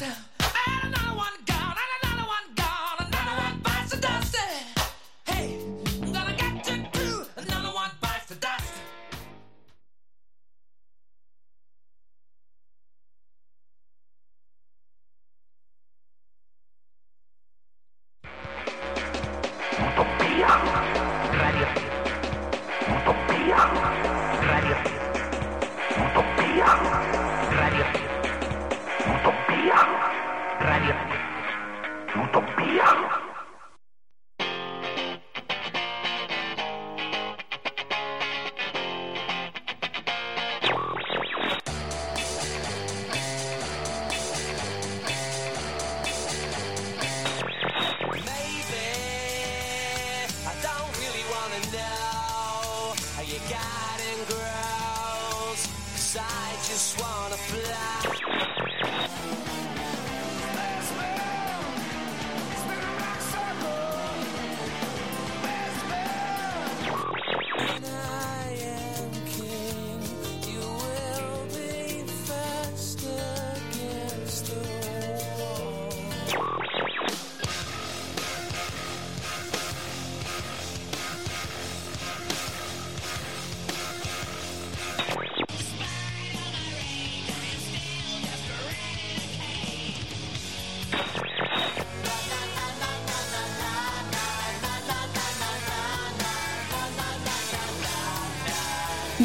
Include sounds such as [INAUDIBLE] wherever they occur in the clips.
stuff.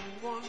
I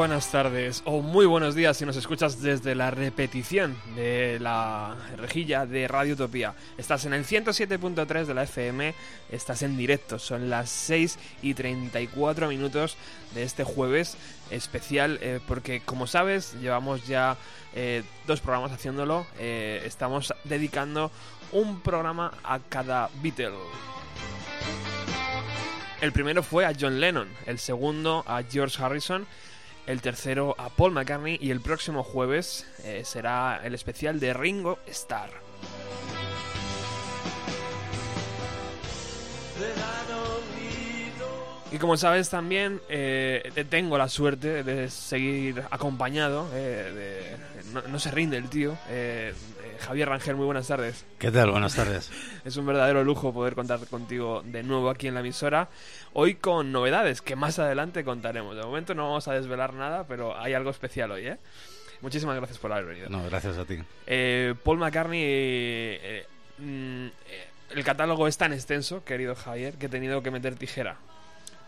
buenas tardes o muy buenos días si nos escuchas desde la repetición de la rejilla de Radio Utopía. Estás en el 107.3 de la FM, estás en directo, son las 6 y 34 minutos de este jueves especial eh, porque como sabes llevamos ya eh, dos programas haciéndolo, eh, estamos dedicando un programa a cada Beatle. El primero fue a John Lennon, el segundo a George Harrison, el tercero a Paul McCartney y el próximo jueves eh, será el especial de Ringo Starr. Y como sabes también eh, tengo la suerte de seguir acompañado, eh, de- no, no se rinde el tío. eh, eh, Javier Rangel, muy buenas tardes. ¿Qué tal? Buenas tardes. [LAUGHS] Es un verdadero lujo poder contar contigo de nuevo aquí en la emisora. Hoy con novedades que más adelante contaremos. De momento no vamos a desvelar nada, pero hay algo especial hoy, ¿eh? Muchísimas gracias por haber venido. No, gracias a ti. Eh, Paul McCartney, mm, el catálogo es tan extenso, querido Javier, que he tenido que meter tijera.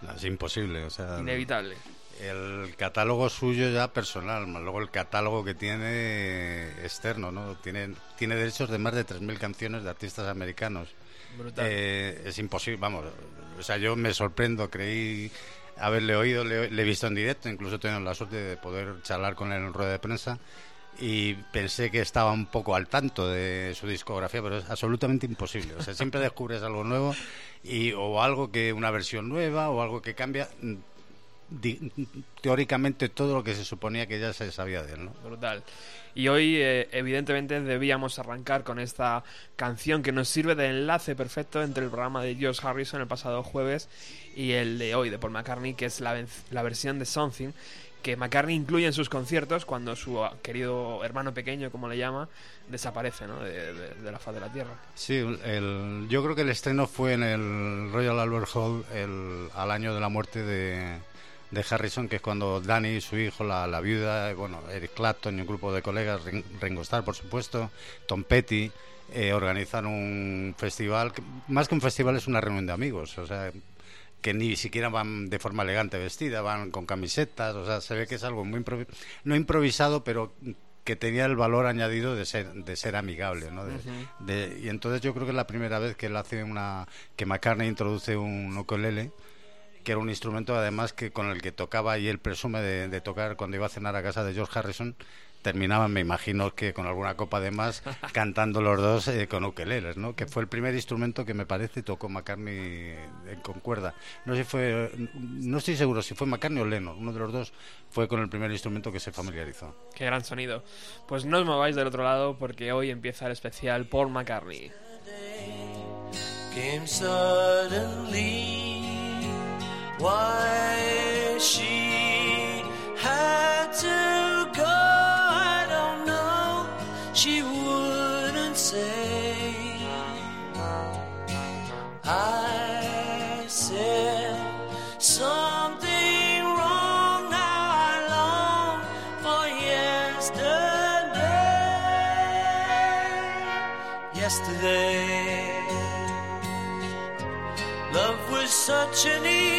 No, Es imposible, o sea... Inevitable. el catálogo suyo ya personal, más luego el catálogo que tiene externo, ¿no? Tiene, tiene derechos de más de 3.000 canciones de artistas americanos. Brutal. Eh, es imposible, vamos, o sea, yo me sorprendo, creí haberle oído, le, le he visto en directo, incluso he tenido la suerte de poder charlar con él en rueda de prensa y pensé que estaba un poco al tanto de su discografía, pero es absolutamente imposible. O sea, siempre [LAUGHS] descubres algo nuevo y o algo que una versión nueva o algo que cambia mm, teóricamente todo lo que se suponía que ya se sabía de él, ¿no? Brutal. Y hoy, eh, evidentemente, debíamos arrancar con esta canción que nos sirve de enlace perfecto entre el programa de George Harrison el pasado jueves y el de hoy de Paul McCartney, que es la, la versión de Something que McCartney incluye en sus conciertos cuando su ah, querido hermano pequeño, como le llama, desaparece de, la faz de la Tierra. Sí, yo creo que el estreno fue en el Royal Albert Hall al año de la muerte de, Harrison, que es cuando Danny, su hijo, la, viuda, y bueno, Eric Clapton y un grupo de colegas, Ring- Ringo Starr, por supuesto, Tom Petty, eh, organizan un festival, más que un festival es una reunión de amigos, o sea, que ni siquiera van de forma elegante vestida, van con camisetas, o sea, se ve que es algo muy improvi- no improvisado, pero que tenía el valor añadido de ser de ser amigable, ¿no? De- de- y entonces yo creo que es la primera vez que él hace una que McCartney introduce un ukulele que era un instrumento además que con el que tocaba y él presume de, de tocar cuando iba a cenar a casa de George Harrison terminaban me imagino que con alguna copa de más [LAUGHS] cantando los dos eh, con ukeleles no que fue el primer instrumento que me parece tocó McCartney con cuerda no sé si fue no estoy seguro si fue McCartney o Lennon uno de los dos fue con el primer instrumento que se familiarizó Qué gran sonido. Pues no os mováis del otro lado porque hoy empieza el especial Paul McCartney. came suddenly. Why she had to go, such an easy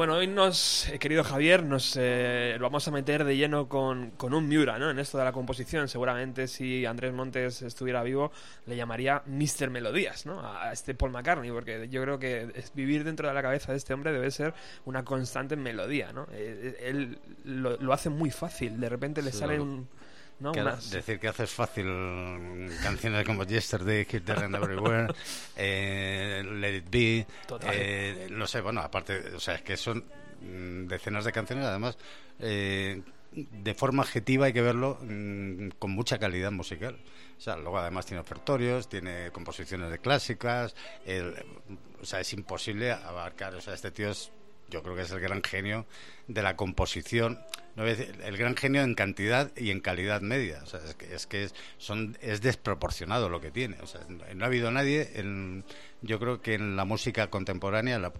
Bueno, hoy nos, eh, querido Javier, nos eh, lo vamos a meter de lleno con, con un Miura, ¿no? En esto de la composición. Seguramente si Andrés Montes estuviera vivo, le llamaría Mr. Melodías, ¿no? A este Paul McCartney, porque yo creo que vivir dentro de la cabeza de este hombre debe ser una constante melodía, ¿no? Eh, él lo, lo hace muy fácil, de repente le Sí, sale un... ¿no? Que decir que haces fácil canciones como Yesterday, Here, There and Everywhere, [LAUGHS] eh, Let It Be, eh, no sé, bueno, aparte, o sea, es que son mm, decenas de canciones, además, eh, de forma objetiva hay que verlo mm, con mucha calidad musical. O sea, luego además tiene ofertorios, tiene composiciones de clásicas, el- o sea, es imposible abarcar, o sea, este tío es yo creo que es el gran genio de la composición, no el gran genio en cantidad y en calidad media. O sea, es que es, que es, son, es desproporcionado lo que tiene. O sea, no ha habido nadie, en, yo creo que en la música contemporánea, la-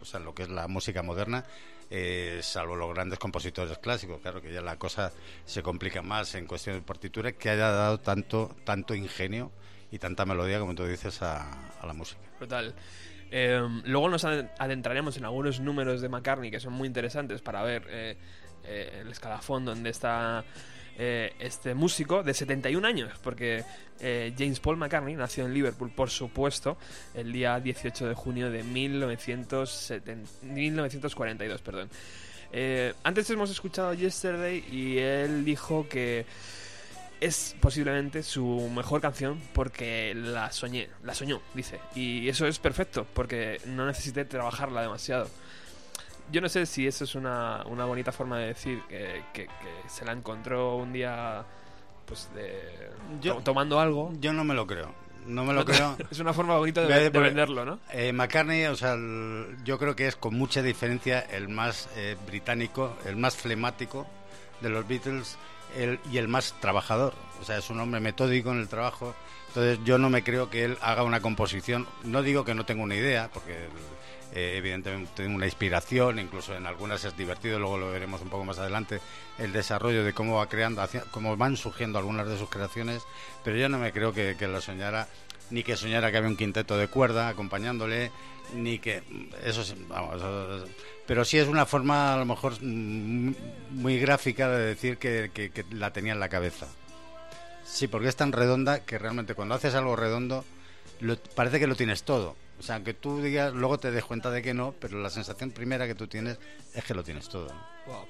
o sea, lo que es la música moderna, eh, salvo los grandes compositores clásicos, claro que ya la cosa se complica más en cuestión de partitura, que haya dado tanto, tanto ingenio y tanta melodía, como tú dices, a, a la música. Brutal. Eh, luego nos ade- adentraremos en algunos números de McCartney que son muy interesantes para ver eh, eh, el escalafón donde está eh, este músico de 71 años, porque James Paul McCartney nació en Liverpool, por supuesto, el día 18 de junio de 1970 1942. Perdón. Antes hemos escuchado Yesterday y él dijo que es posiblemente su mejor canción porque la soñé, la soñó, dice. Y eso es perfecto, porque no necesité trabajarla demasiado. Yo no sé si eso es una, una bonita forma de decir que, que- que se la encontró un día pues de Yo- to- tomando algo. Yo no me lo creo. No me lo [LAUGHS] creo. es una forma bonita de, venderlo, ¿no? Eh, McCartney, o sea, el- yo creo que es con mucha diferencia el más eh, británico, el más flemático de los Beatles. El, y el más trabajador. O sea, es un hombre metódico en el trabajo. Entonces yo no me creo que él haga una composición. No digo que no tenga una idea, porque eh, evidentemente tengo una inspiración, incluso en algunas es divertido, luego lo veremos un poco más adelante, el desarrollo de cómo va creando, cómo van surgiendo algunas de sus creaciones, pero yo no me creo que, que lo soñara, ni que soñara que había un quinteto de cuerda acompañándole, ni que eso vamos, pero sí es una forma a lo mejor mm, muy gráfica de decir que, que- la tenía en la cabeza. Sí, porque es tan redonda que realmente cuando haces algo redondo lo- parece que lo tienes todo. O sea, que tú digas, luego te des cuenta de que no, pero la sensación primera que tú tienes es que lo tienes todo. Wow.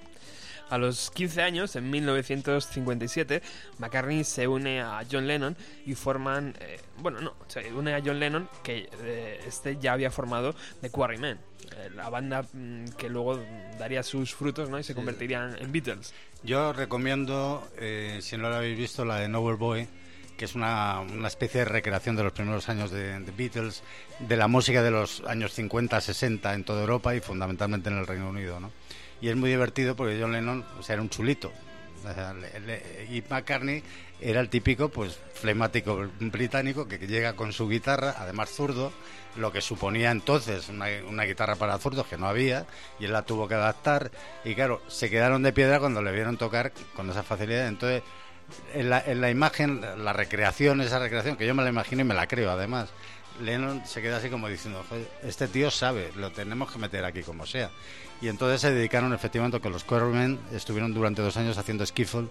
A los 15 años, en 1957, McCartney se une a John Lennon y forman, eh, bueno, no, se une a John Lennon que eh, este ya había formado The Quarrymen, eh, la banda mm, que luego daría sus frutos, ¿no? Y se convertirían en Beatles. Yo recomiendo, eh, si no lo habéis visto, la de Novel Boy, que es una, una especie de recreación de los primeros años de, de Beatles, de la música de los años 50, 60 en toda Europa y fundamentalmente en el Reino Unido, ¿no? Y es muy divertido porque John Lennon, o sea, era un chulito. Y McCartney era el típico, pues, flemático británico que, llega con su guitarra, además zurdo, lo que suponía entonces una, una guitarra para zurdos que no había, y él la tuvo que adaptar. Y claro, se quedaron de piedra cuando le vieron tocar con esa facilidad. Entonces, en la, en la imagen, la recreación, esa recreación, que yo me la imagino y me la creo además, Lennon se queda así como diciendo, "Joder, este tío sabe, lo tenemos que meter aquí como sea. Y entonces se dedicaron efectivamente que los Quarrymen estuvieron durante dos años haciendo skiffle,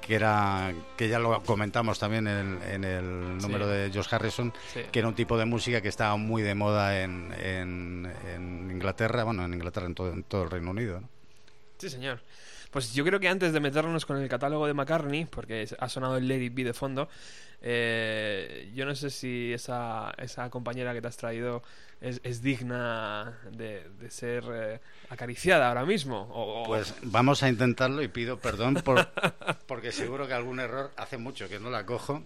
que era que ya lo comentamos también en, en el número de George Harrison, Sí. que era un tipo de música que estaba muy de moda en, en- en Inglaterra, bueno, en Inglaterra, en todo, en todo el Reino Unido. ¿no? Sí, señor. Pues yo creo que antes de meternos con el catálogo de McCartney, porque ha sonado el Lady B de fondo, eh, yo no sé si esa, esa compañera que te has traído es, es digna de, de ser eh, acariciada ahora mismo. O, o- Pues vamos a intentarlo y pido perdón por, [LAUGHS] porque seguro que algún error hace mucho que no la cojo.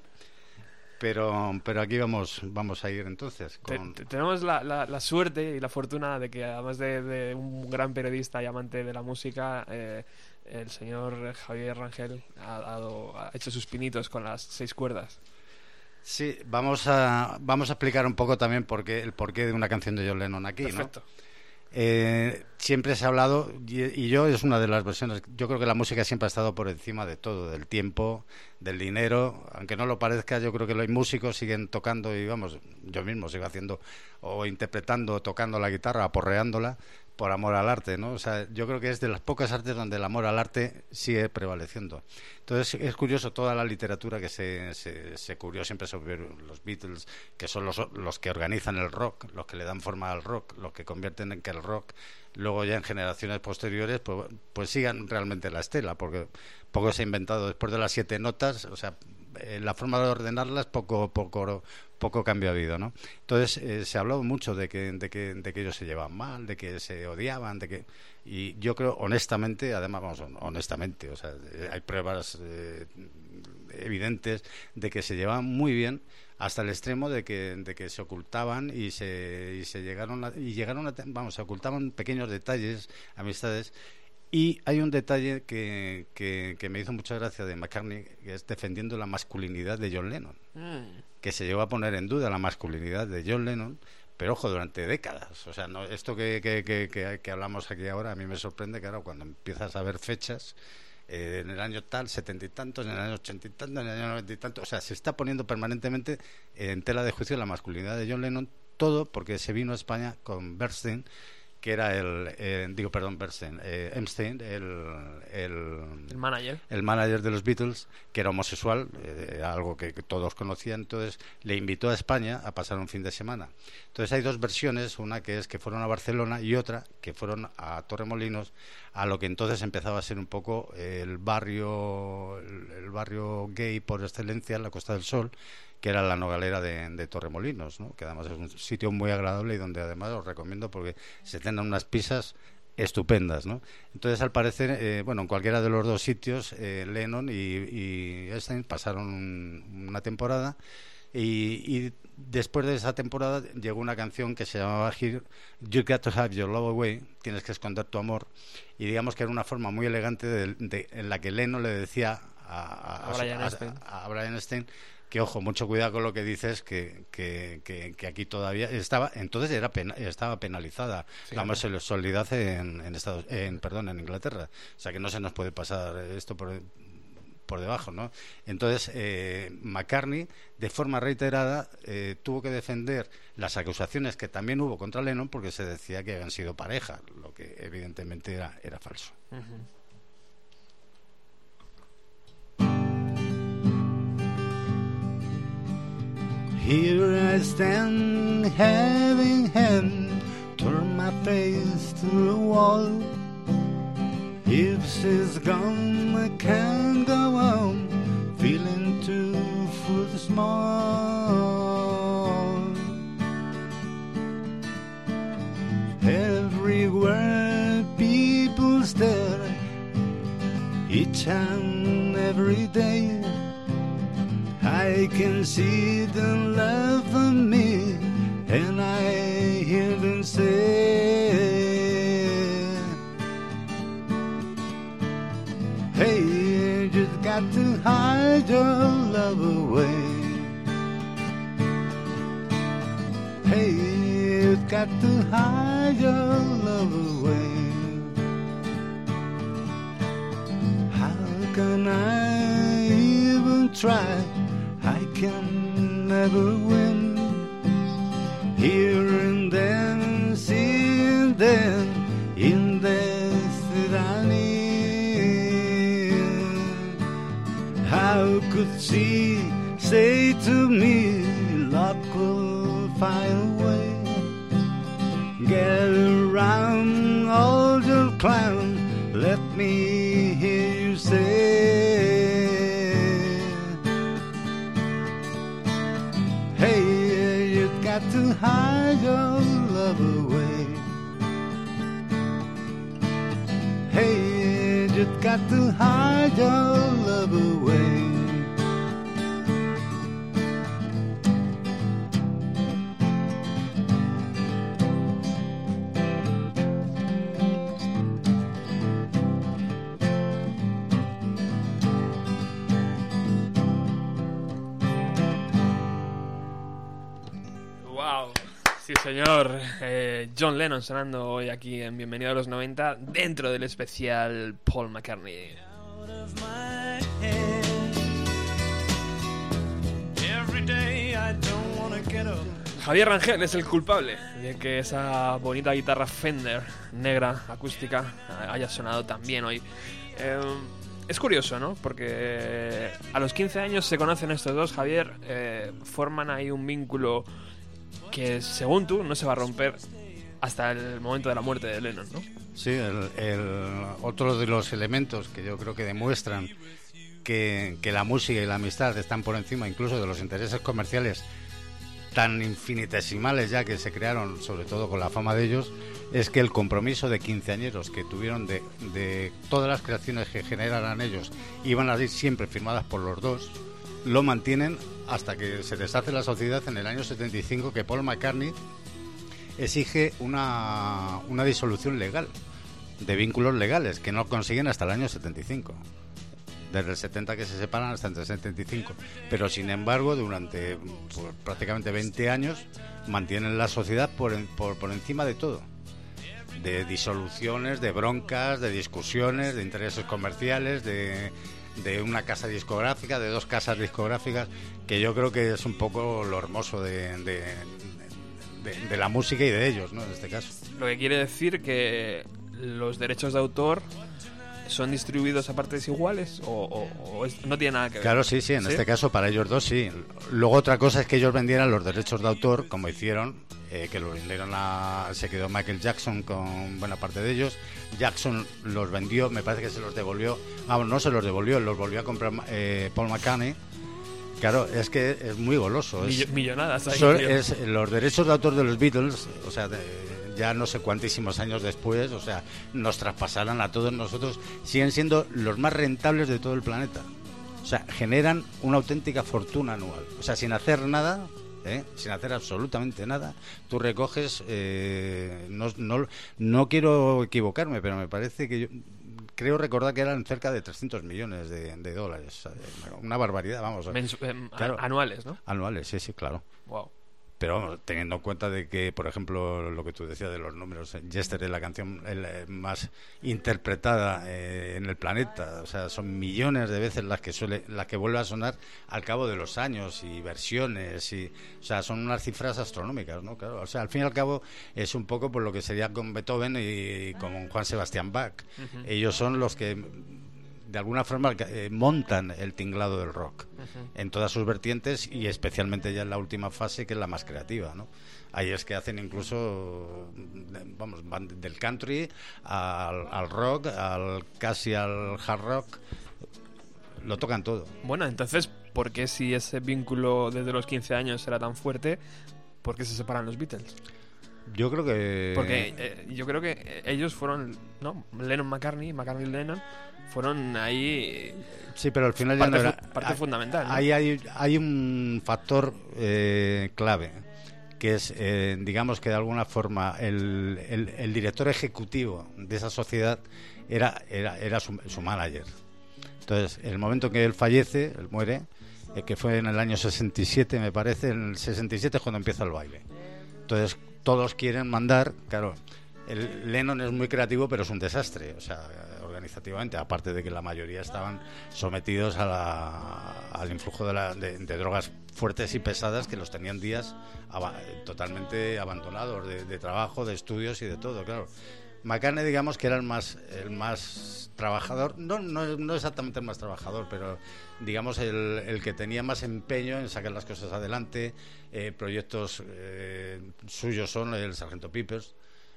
Pero, pero aquí vamos, vamos a ir entonces. te- Con... te- tenemos la, la- la suerte y la fortuna de que además de, de un gran periodista y amante de la música, eh, el señor Javier Rangel ha, dado- ha hecho sus pinitos con las seis cuerdas. Sí, vamos a, vamos a explicar un poco también por qué, el porqué de una canción de John Lennon aquí. ¿no? Eh, siempre se ha hablado, y, y yo es una de las versiones, yo creo que la música siempre ha estado por encima de todo, del tiempo, del dinero, aunque no lo parezca, yo creo que los músicos siguen tocando y vamos, yo mismo sigo haciendo o interpretando, tocando la guitarra, aporreándola por amor al arte, ¿no? O sea, yo creo que es de las pocas artes donde el amor al arte sigue prevaleciendo. Entonces es curioso toda la literatura que se, se, se cubrió siempre sobre los Beatles, que son los, los que organizan el rock, los que le dan forma al rock, los que convierten en que el rock luego ya en generaciones posteriores pues, pues sigan realmente la estela, porque poco se ha inventado después de las siete notas, o sea, eh, la forma de ordenarlas poco poco poco cambio ha habido, ¿no? Entonces eh, se habló mucho de que, de que de que ellos se llevaban mal, de que se odiaban, de que y yo creo honestamente, además vamos honestamente, o sea, hay pruebas eh, evidentes de que se llevaban muy bien hasta el extremo de que, se ocultaban y se, y se llegaron y llegaron a, vamos, se ocultaban pequeños detalles, amistades y hay un detalle que, que, me hizo mucha gracia de McCartney, que es defendiendo la masculinidad de John Lennon, Mm. Que se llegó a poner en duda la masculinidad de John Lennon, pero ojo, durante décadas. O sea, no, esto que, que, que, hablamos aquí ahora, a mí me sorprende que ahora cuando empiezas a ver fechas, eh, en el año tal, setenta y tantos, en el año ochenta y tantos, en el año noventa y tantos, o sea, se está poniendo permanentemente en tela de juicio la masculinidad de John Lennon, todo porque se vino a España con Bernstein, que era el, eh, digo, perdón, Bernstein, eh, Epstein, el, el, El manager. el manager de los Beatles, que era homosexual, eh, algo que, que, todos conocían, entonces le invitó a España a pasar un fin de semana. Entonces hay dos versiones, una que es que fueron a Barcelona y otra que fueron a Torremolinos, a lo que entonces empezaba a ser un poco el barrio, el, el barrio gay por excelencia en la Costa del Sol, que era la nogalera de, de Torremolinos, ¿no? que además es un sitio muy agradable y donde además os recomiendo porque se tienen unas pizzas estupendas, ¿no? Entonces, al parecer, eh, bueno, en cualquiera de los dos sitios, eh, Lennon y, y Einstein pasaron un, una temporada y, y, después de esa temporada llegó una canción que se llamaba You Got to Have Your Love Away, tienes que esconder tu amor, y digamos que era una forma muy elegante de, de, en la que Lennon le decía a, Brian a Brian Epstein, que ojo, mucho cuidado con lo que dices, que, que, que- que aquí todavía estaba, entonces era pena- estaba penalizada la homosexualidad en, en Estados, en, perdón, en Inglaterra, o sea que no se nos puede pasar esto por por debajo, ¿no? Entonces, eh, McCartney, de forma reiterada, eh, tuvo que defender las acusaciones que también hubo contra Lennon porque se decía que habían sido pareja, lo que evidentemente era, era falso. Here I stand, having hand, turn my face to the wall. If she's gone, I can't go on, feeling two foot small. Everywhere people stare, each and every day. I can see them love on me, and I hear them say, Hey, you just got to hide your love away. Hey, you got to hide your love away. How can I even try? Can never win. Here and then, see and then, in that How could she say to me, luck will find a way? Get around, old clown. Let me hear you say, hide your love away. Hey, you got to hide your love away. Sí, señor. Eh, John Lennon sonando hoy aquí en Bienvenido a los 90 dentro del especial Paul McCartney. Javier Rangel es el culpable de que esa bonita guitarra Fender negra acústica haya sonado tan bien hoy. Eh, es curioso, ¿no? Porque a los 15 años se conocen estos dos, Javier, eh, forman ahí un vínculo que según tú no se va a romper hasta el momento de la muerte de Lennon, ¿no? Sí, otro de los elementos que yo creo que demuestran que, la música y la amistad están por encima incluso de los intereses comerciales tan infinitesimales ya que se crearon, sobre todo con la fama de ellos, es que el compromiso de quinceañeros que tuvieron de, de todas las creaciones que generaran ellos iban a ir siempre firmadas por los dos, lo mantienen hasta que se deshace la sociedad en el año 75 que Paul McCartney exige una, una disolución legal de vínculos legales que no consiguen hasta el año 75. Desde el 70 que se separan hasta el 75. Pero sin embargo, durante pues, prácticamente 20 años mantienen la sociedad por, por, por encima de todo. De disoluciones, de broncas, de discusiones, de intereses comerciales, de, de una casa discográfica, de dos casas discográficas, que yo creo que es un poco lo hermoso de, de, la música y de ellos, ¿no? En este caso. Lo que quiere decir que los derechos de autor son distribuidos a partes iguales o, o- o es- no tiene nada que ver. Claro, sí, sí, en ¿Sí? este caso para ellos dos sí. Luego otra cosa es que ellos vendieran los derechos de autor, como hicieron, eh, que los vendieron a... Se quedó Michael Jackson con buena parte de ellos. Jackson los vendió, me parece que se los devolvió. Vamos, no se los devolvió, los volvió a comprar eh, Paul McCartney. Claro, es que es muy goloso. Es, millonadas ahí, son- tío. es los derechos de autor de los Beatles, o sea, de- ya no sé cuantísimos años después, o sea, nos traspasaran a todos nosotros, siguen siendo los más rentables de todo el planeta. O sea, generan una auténtica fortuna anual. O sea, sin hacer nada, ¿eh? sin hacer absolutamente nada, tú recoges, eh, no, no, no quiero equivocarme, pero me parece que yo- creo recordar que eran cerca de 300 millones de, de dólares. Una barbaridad, vamos. Mensu- em, Claro. anuales, ¿no? Anuales, sí, sí, claro. Wow. Pero vamos, teniendo en cuenta de que, por ejemplo, lo que tú decías de los números, Jester es la canción eh, más interpretada eh, en el planeta. O sea, son millones de veces las que suele, las que vuelve a sonar al cabo de los años y versiones y, o sea, son unas cifras astronómicas, ¿no? Claro. O sea, al fin y al cabo es un poco por lo que sería con Beethoven y, con Juan Sebastián Bach. Ellos son los que de alguna forma eh, montan el tinglado del rock en todas sus vertientes y especialmente ya en la última fase que es la más creativa ¿no? ahí es que hacen incluso vamos van del country al, al rock al casi al hard rock lo tocan todo Bueno, entonces, ¿por qué si ese vínculo desde los 15 años era tan fuerte, por qué se separan los Beatles? Yo creo que Porque eh, yo creo que eh, ellos fueron, ¿no? Lennon McCartney, McCartney Lennon, fueron ahí Sí, pero al final ya parte, no era... Ahí hay, hay un factor eh, clave, que es, eh, digamos que de alguna forma, el, el- el director ejecutivo de esa sociedad era, era, era su, su manager. Entonces, en el momento que él fallece, él muere, eh, que fue en el año 67, me parece, en el 67 es cuando empieza el baile. Entonces, todos quieren mandar, claro, el Lennon es muy creativo, pero es un desastre, o sea, organizativamente, aparte de que la mayoría estaban sometidos a la- al influjo de, la- de- drogas fuertes y pesadas que los tenían días totalmente abandonados de, de trabajo, de estudios y de todo, claro. McCartney, digamos que era el más, el más trabajador, no, no, no exactamente el más trabajador, pero digamos el, el que tenía más empeño en sacar las cosas adelante. Eh, proyectos eh, suyos son el Sargento Peepers,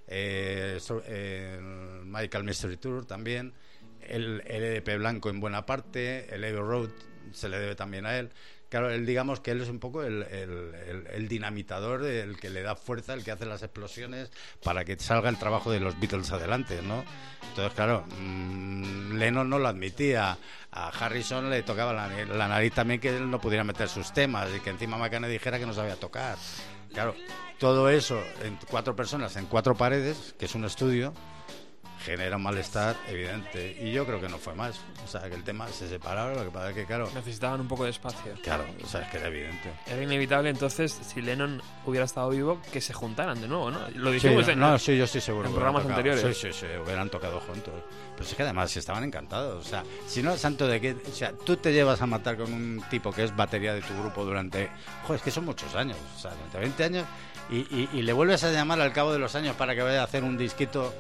eh, so- el Michael Mystery Tour también, el, el EDP Blanco en buena parte, el Abbey Road se le debe también a él. Claro, él digamos que él es un poco el, el- dinamitador, el que le da fuerza, el que hace las explosiones para que salga el trabajo de los Beatles adelante, ¿no? Entonces, claro, mm, Lennon no lo admitía, a Harrison le tocaba la, la nariz también que él no pudiera meter sus temas y que encima McCartney dijera que no sabía tocar. Claro, todo eso en cuatro personas, en cuatro paredes, que es un estudio, genera un malestar evidente. Y yo creo que no fue más. O sea, que el tema se separaron, lo que pasa es que, claro, Necesitaban un poco de espacio. claro, o sea, es que era evidente. Era inevitable entonces, si Lennon hubiera estado vivo, que se juntaran de nuevo, ¿no? Lo Sí, dijimos en, no, sí, yo estoy seguro. en programas tocado. anteriores. Sí, sí, sí, hubieran tocado juntos. Pero es que además estaban encantados. O sea, si no, santo de que. O sea, tú te llevas a matar con un tipo que es batería de tu grupo durante. Joder, es que son muchos años. O sea, durante 20 años. Y, y- y le vuelves a llamar al cabo de los años para que vaya a hacer un disquito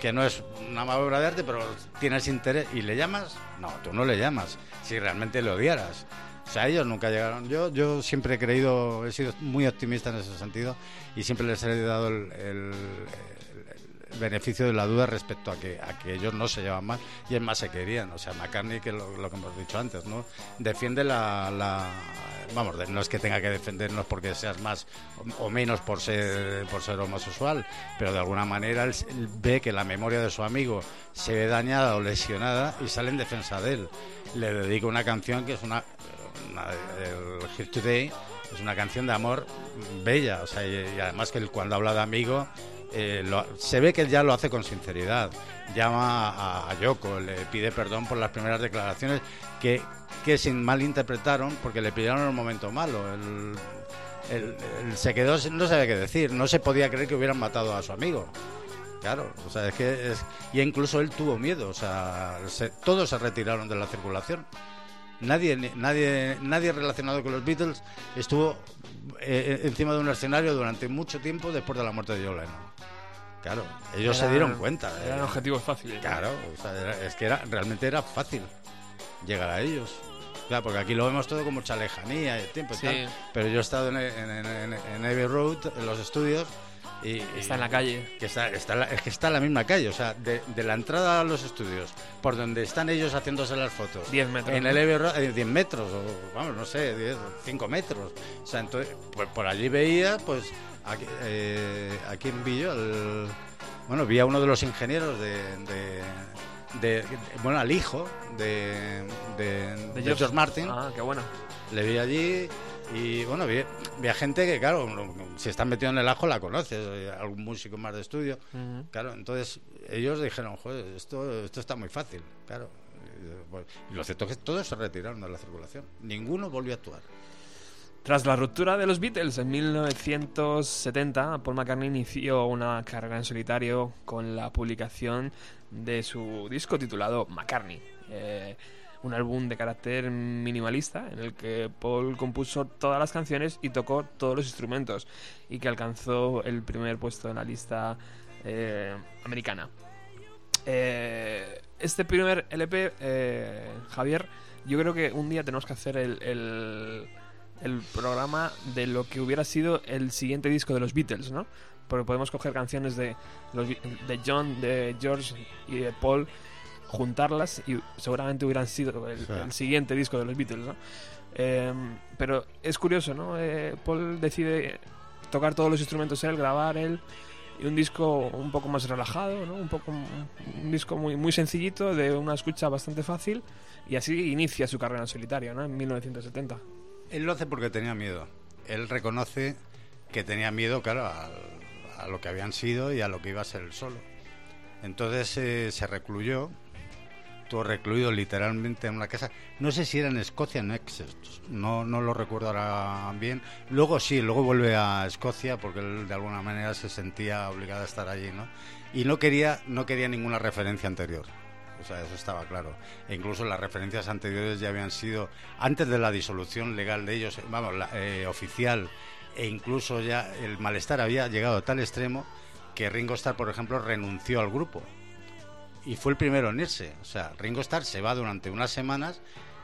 que no es una obra de arte, pero tienes interés y le llamas, no, tú no le llamas, si realmente le odiaras. O sea, ellos nunca llegaron. Yo, yo siempre he creído, he sido muy optimista en ese sentido y siempre les he dado el- el beneficio de la duda respecto a que, a que ellos no se llevan mal y es más se querían. O sea, McCartney, que lo, lo que hemos dicho antes, ¿no? Defiende la, vamos, no es que tenga que defendernos porque seas más o, menos por ser, por ser homosexual, pero de alguna manera él, ve que la memoria de su amigo se ve dañada o lesionada y sale en defensa de él. Le dedica una canción que es una, el Here Today, es una canción de amor bella, o sea, y, y además que cuando habla de amigo eh, lo- se ve que él ya lo hace con sinceridad. Llama a, a Yoko, le pide perdón por las primeras declaraciones que, que sin mal interpretaron porque le pillaron en un momento malo. Él, se quedó, no sabía qué decir, no se podía creer que hubieran matado a su amigo. Claro, o sea, es que es, y incluso él tuvo miedo, o sea, se- todos se retiraron de la circulación. Nadie, nadie, nadie relacionado con los Beatles estuvo eh, encima de un escenario durante mucho tiempo después de la muerte de John Lennon. Claro, ellos se dieron cuenta. Eran eh, objetivos fáciles. ¿no? Claro, o sea, era- es que era, realmente era fácil llegar a ellos. Claro, porque aquí lo vemos todo con mucha lejanía y tiempo y Sí. tal. Pero yo he estado en, en, en, en Abbey Road, en los estudios, y, Está en la calle. que está, está es que está en la misma calle, o sea, de, de la entrada a los estudios, por donde están ellos haciéndose las fotos. 10 metros, En el eh, 10 metros, o vamos, no sé, 10, 5 metros. O sea, entonces, pues por allí veía, pues, aquí, eh, aquí en Villo, el- bueno, vi a uno de los ingenieros de, de- de- bueno, al hijo de, de, de George Martin, Ah, qué bueno. le vi allí Y bueno, había, había gente que, claro, si están metidos en el ajo la conoces, eh, algún músico más de estudio. Claro, entonces ellos dijeron, joder, esto, esto está muy fácil, claro. Y, bueno, y lo cierto es que todos se retiraron de la circulación. Ninguno volvió a actuar. Tras la ruptura de los Beatles en 1970, Paul McCartney inició una carrera en solitario con la publicación de su disco titulado McCartney. eh, un álbum de carácter minimalista en el que Paul compuso todas las canciones y tocó todos los instrumentos y que alcanzó el primer puesto en la lista eh, americana. Eh, este primer LP, eh, Javier, yo creo que un día tenemos que hacer el, el, el programa de lo que hubiera sido el siguiente disco de los Beatles, ¿no? Porque podemos coger canciones de, de John, de George y de Paul, juntarlas y seguramente hubieran sido el, Sí. el siguiente disco de los Beatles, ¿no? Eh, pero es curioso, ¿no? Eh, Paul decide tocar todos los instrumentos él, grabar él y un disco un poco más relajado, ¿no? Un poco un disco muy muy sencillito de una escucha bastante fácil y así inicia su carrera en solitario, ¿no? En 1970. Él lo hace porque tenía miedo. Él reconoce que tenía miedo, claro, a, a lo que habían sido y a lo que iba a ser el solo. Entonces eh, se recluyó, estuvo recluido literalmente en una casa. No sé si era en Escocia en Essex, no, no lo recuerdo ahora bien. Luego sí, luego vuelve a Escocia porque él de alguna manera se sentía obligado a estar allí, ¿no? Y no quería, no quería ninguna referencia anterior. O sea, eso estaba claro. E incluso las referencias anteriores ya habían sido, antes de la disolución legal de ellos, vamos, la, eh, oficial, e incluso ya el malestar había llegado a tal extremo que Ringo Starr, por ejemplo, renunció al grupo. Y fue el primero en irse. O sea, Ringo Starr se va durante unas semanas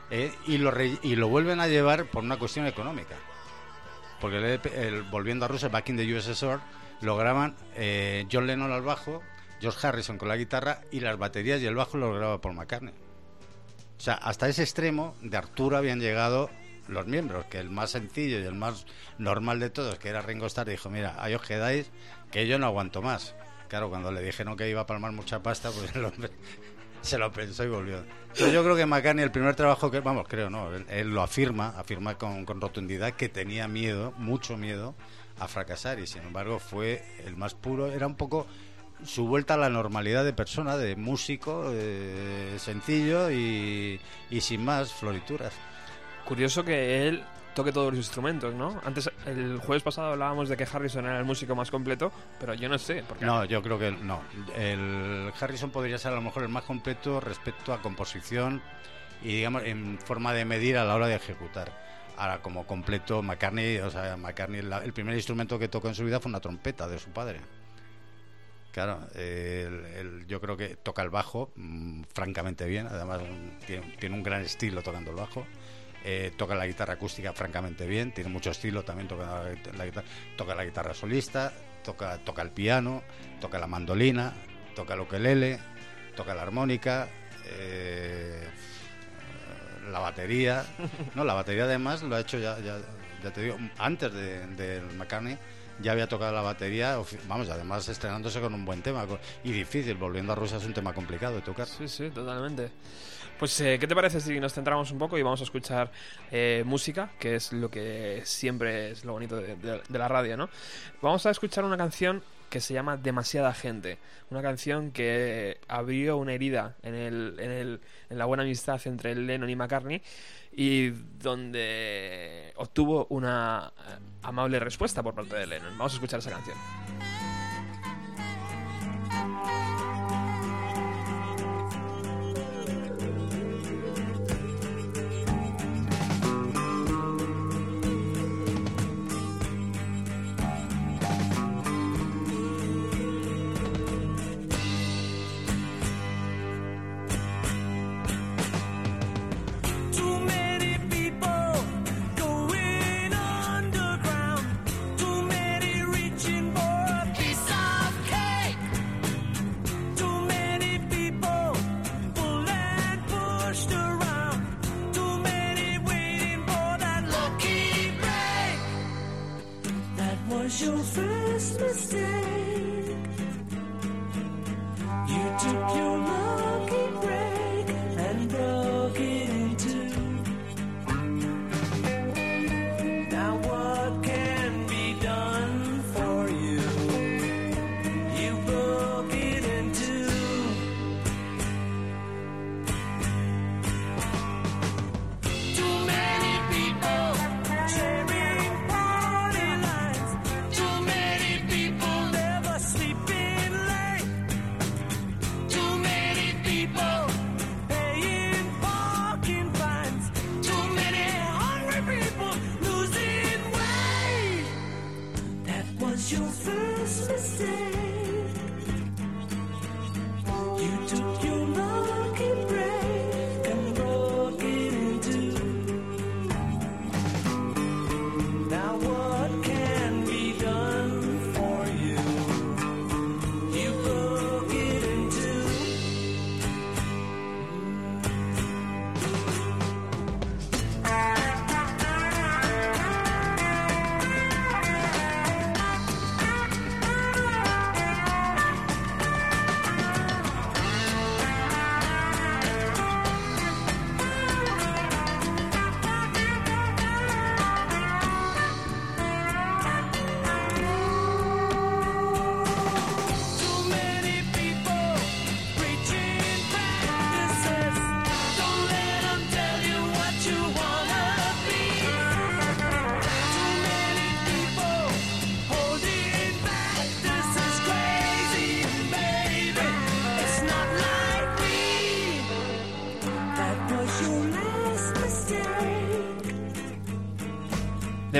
eh, y, lo re- y lo vuelven a llevar por una cuestión económica. Porque el, el- volviendo a Rusia, Back in the USSR, lo graban eh, John Lennon al bajo, George Harrison con la guitarra y las baterías y el bajo lo graba Paul McCartney. O sea, hasta ese extremo de Arturo habían llegado los miembros, que el más sencillo y el más normal de todos, que era Ringo Starr, dijo, mira, ahí os quedáis, que yo no aguanto más. Claro, cuando le dijeron que iba a palmar mucha pasta, pues [LAUGHS] el hombre se lo pensó y volvió. Yo creo que McCartney, el primer trabajo que, vamos, creo, no, él, lo afirma, afirma con, rotundidad que tenía miedo, mucho miedo a fracasar y sin embargo fue el más puro, era un poco su vuelta a la normalidad de persona, de músico, sencillo y sin más florituras. Curioso que él toque todos los instrumentos, ¿no? Antes, el jueves pasado hablábamos de que Harrison era el músico más completo, pero yo no sé. No, yo creo que no. El Harrison podría ser a lo mejor el más completo respecto a composición y digamos en forma de medir a la hora de ejecutar. Ahora como completo McCartney, o sea, McCartney la- el primer instrumento que tocó en su vida fue una trompeta de su padre. Claro, él- yo creo que toca el bajo mm, francamente bien, además mm, tiene, tiene un gran estilo tocando el bajo. Eh, toca la guitarra acústica francamente bien, tiene mucho estilo también, toca la, guita- la guitarra, toca la guitarra solista, toca, toca el piano, toca la mandolina, toca el ukelele, toca la armónica, eh, la batería. [LAUGHS] No, la batería además lo ha hecho ya, ya, ya te digo, antes de, de McCartney ya había tocado la batería, vamos, además estrenándose con un buen tema y difícil, volviendo a Rusia es un tema complicado de tocar. Sí, sí, totalmente. Pues, eh, ¿qué te parece si nos centramos un poco y vamos a escuchar eh, música, que es lo que siempre es lo bonito de, la radio, ¿no? Vamos a escuchar una canción que se llama Demasiada Gente. Una canción que abrió una herida en, en la buena amistad entre Lennon y McCartney y donde obtuvo una eh, amable respuesta por parte de Lennon. Vamos a escuchar esa canción.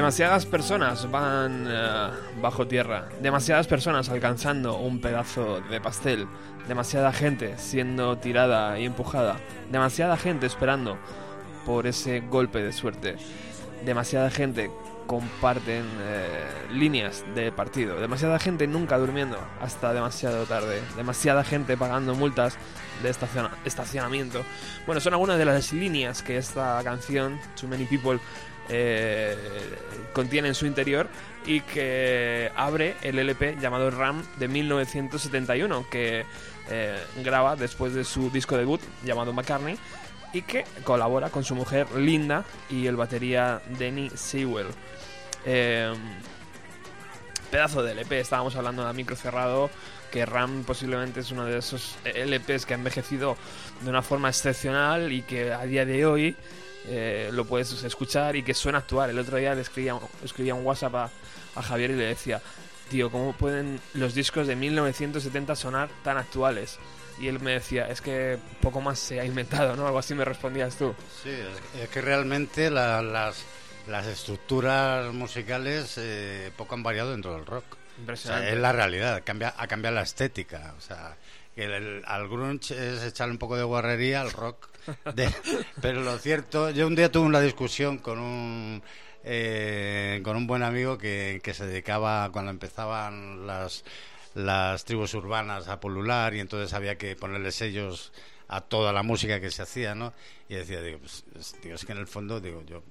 Demasiadas personas van eh, bajo tierra, demasiadas personas alcanzando un pedazo de pastel, demasiada gente siendo tirada y empujada, demasiada gente esperando por ese golpe de suerte, demasiada gente comparten eh, líneas de partido, demasiada gente nunca durmiendo hasta demasiado tarde, demasiada gente pagando multas de estaciona- estacionamiento. Bueno, son algunas de las líneas que esta canción, Too Many People, eh, contiene en su interior y que abre el LP llamado Ram de 1971 que eh, graba después de su disco debut llamado McCartney y que colabora con su mujer Linda y el batería Denny Sewell. Eh, pedazo de LP, estábamos hablando de micro cerrado, que Ram posiblemente es uno de esos LPs que ha envejecido de una forma excepcional y que a día de hoy eh, lo puedes escuchar y que suena actual. El otro día le escribía, escribía un WhatsApp a, a Javier y le decía, tío, ¿cómo pueden los discos de 1970 sonar tan actuales? Y él me decía, es que poco más se ha inventado, ¿no? Algo así me respondías tú. Sí, es, que realmente la- las, las estructuras musicales eh, poco han variado dentro del rock. O sea, Impresionante. es la realidad, cambia, ha cambiado la estética. O sea, que el- al grunge es echarle un poco de guarrería, al rock. de- [LAUGHS] pero lo cierto, yo un día tuve una discusión con un eh, con un buen amigo que, que se dedicaba cuando empezaban las las tribus urbanas a pulular y entonces había que ponerle sellos a toda la música que se hacía, ¿no? Y decía, digo, pues, es, digo, es que en el fondo, digo, yo,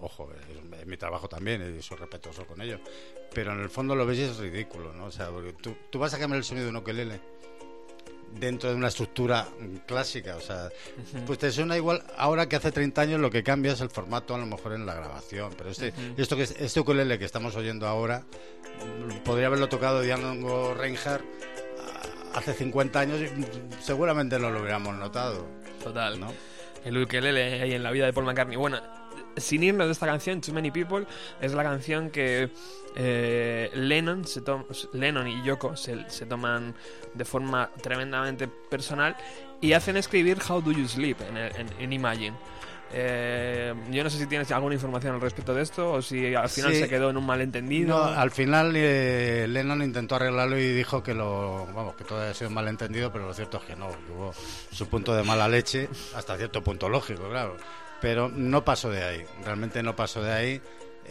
ojo, es, es mi trabajo también y soy respetuoso con ello, pero en el fondo lo ves y es ridículo, ¿no? O sea, porque tú, tú vas a cambiar el sonido de un ukelele dentro de una estructura clásica, o sea, pues te suena igual ahora que hace 30 años lo que cambia es el formato a lo mejor en la grabación, pero este esto que es- este ukulele que estamos oyendo ahora podría haberlo tocado Django Reinhardt ah, hace 50 años y seguramente no lo hubiéramos notado, Total. ¿no? el ukelele ahí en la vida de Paul McCartney. Bueno, sin irnos de esta canción, Too Many People, es la canción que eh, Lennon, se Lennon y Yoko se, se toman de forma tremendamente personal y hacen escribir How Do You Sleep en, el- en- en Imagine. Eh, yo no sé si tienes alguna información al respecto de esto o si al final Sí. se quedó en un malentendido. No, al final eh, Lennon intentó arreglarlo y dijo que lo, vamos, que todo había sido un malentendido, pero lo cierto es que no, que hubo su punto de mala leche, hasta cierto punto lógico, claro. Pero no pasó de ahí, realmente no pasó de ahí.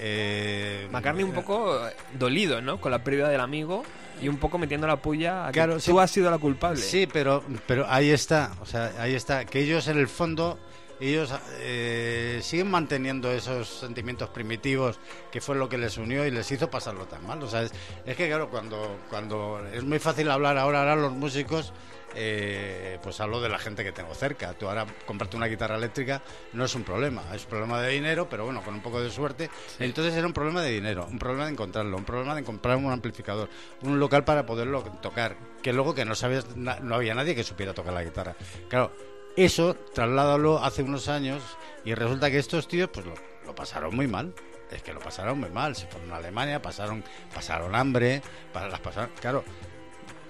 Eh, McCartney un poco eh, dolido, ¿no? Con la pérdida del amigo y un poco metiendo la puya a que Claro, tú sí. has sido la culpable. Sí, pero, pero ahí está, o sea, ahí está, que ellos en el fondo, ellos eh, siguen manteniendo esos sentimientos primitivos que fue lo que les unió y les hizo pasarlo tan mal. O sea, es, es que claro, cuando, cuando es muy fácil hablar ahora, ahora los músicos, eh, pues hablo de la gente que tengo cerca. Tú ahora comprarte una guitarra eléctrica no es un problema, es un problema de dinero, pero bueno, con un poco de suerte. Entonces era un problema de dinero, un problema de encontrarlo, un problema de comprar un amplificador, un local para poderlo tocar, que luego que no sabías, no había nadie que supiera tocar la guitarra. Claro, eso trasládalo hace unos años y resulta que estos tíos pues lo, lo pasaron muy mal. Es que lo pasaron muy mal, se fueron a Alemania, pasaron, pasaron hambre, para las pasaron, claro,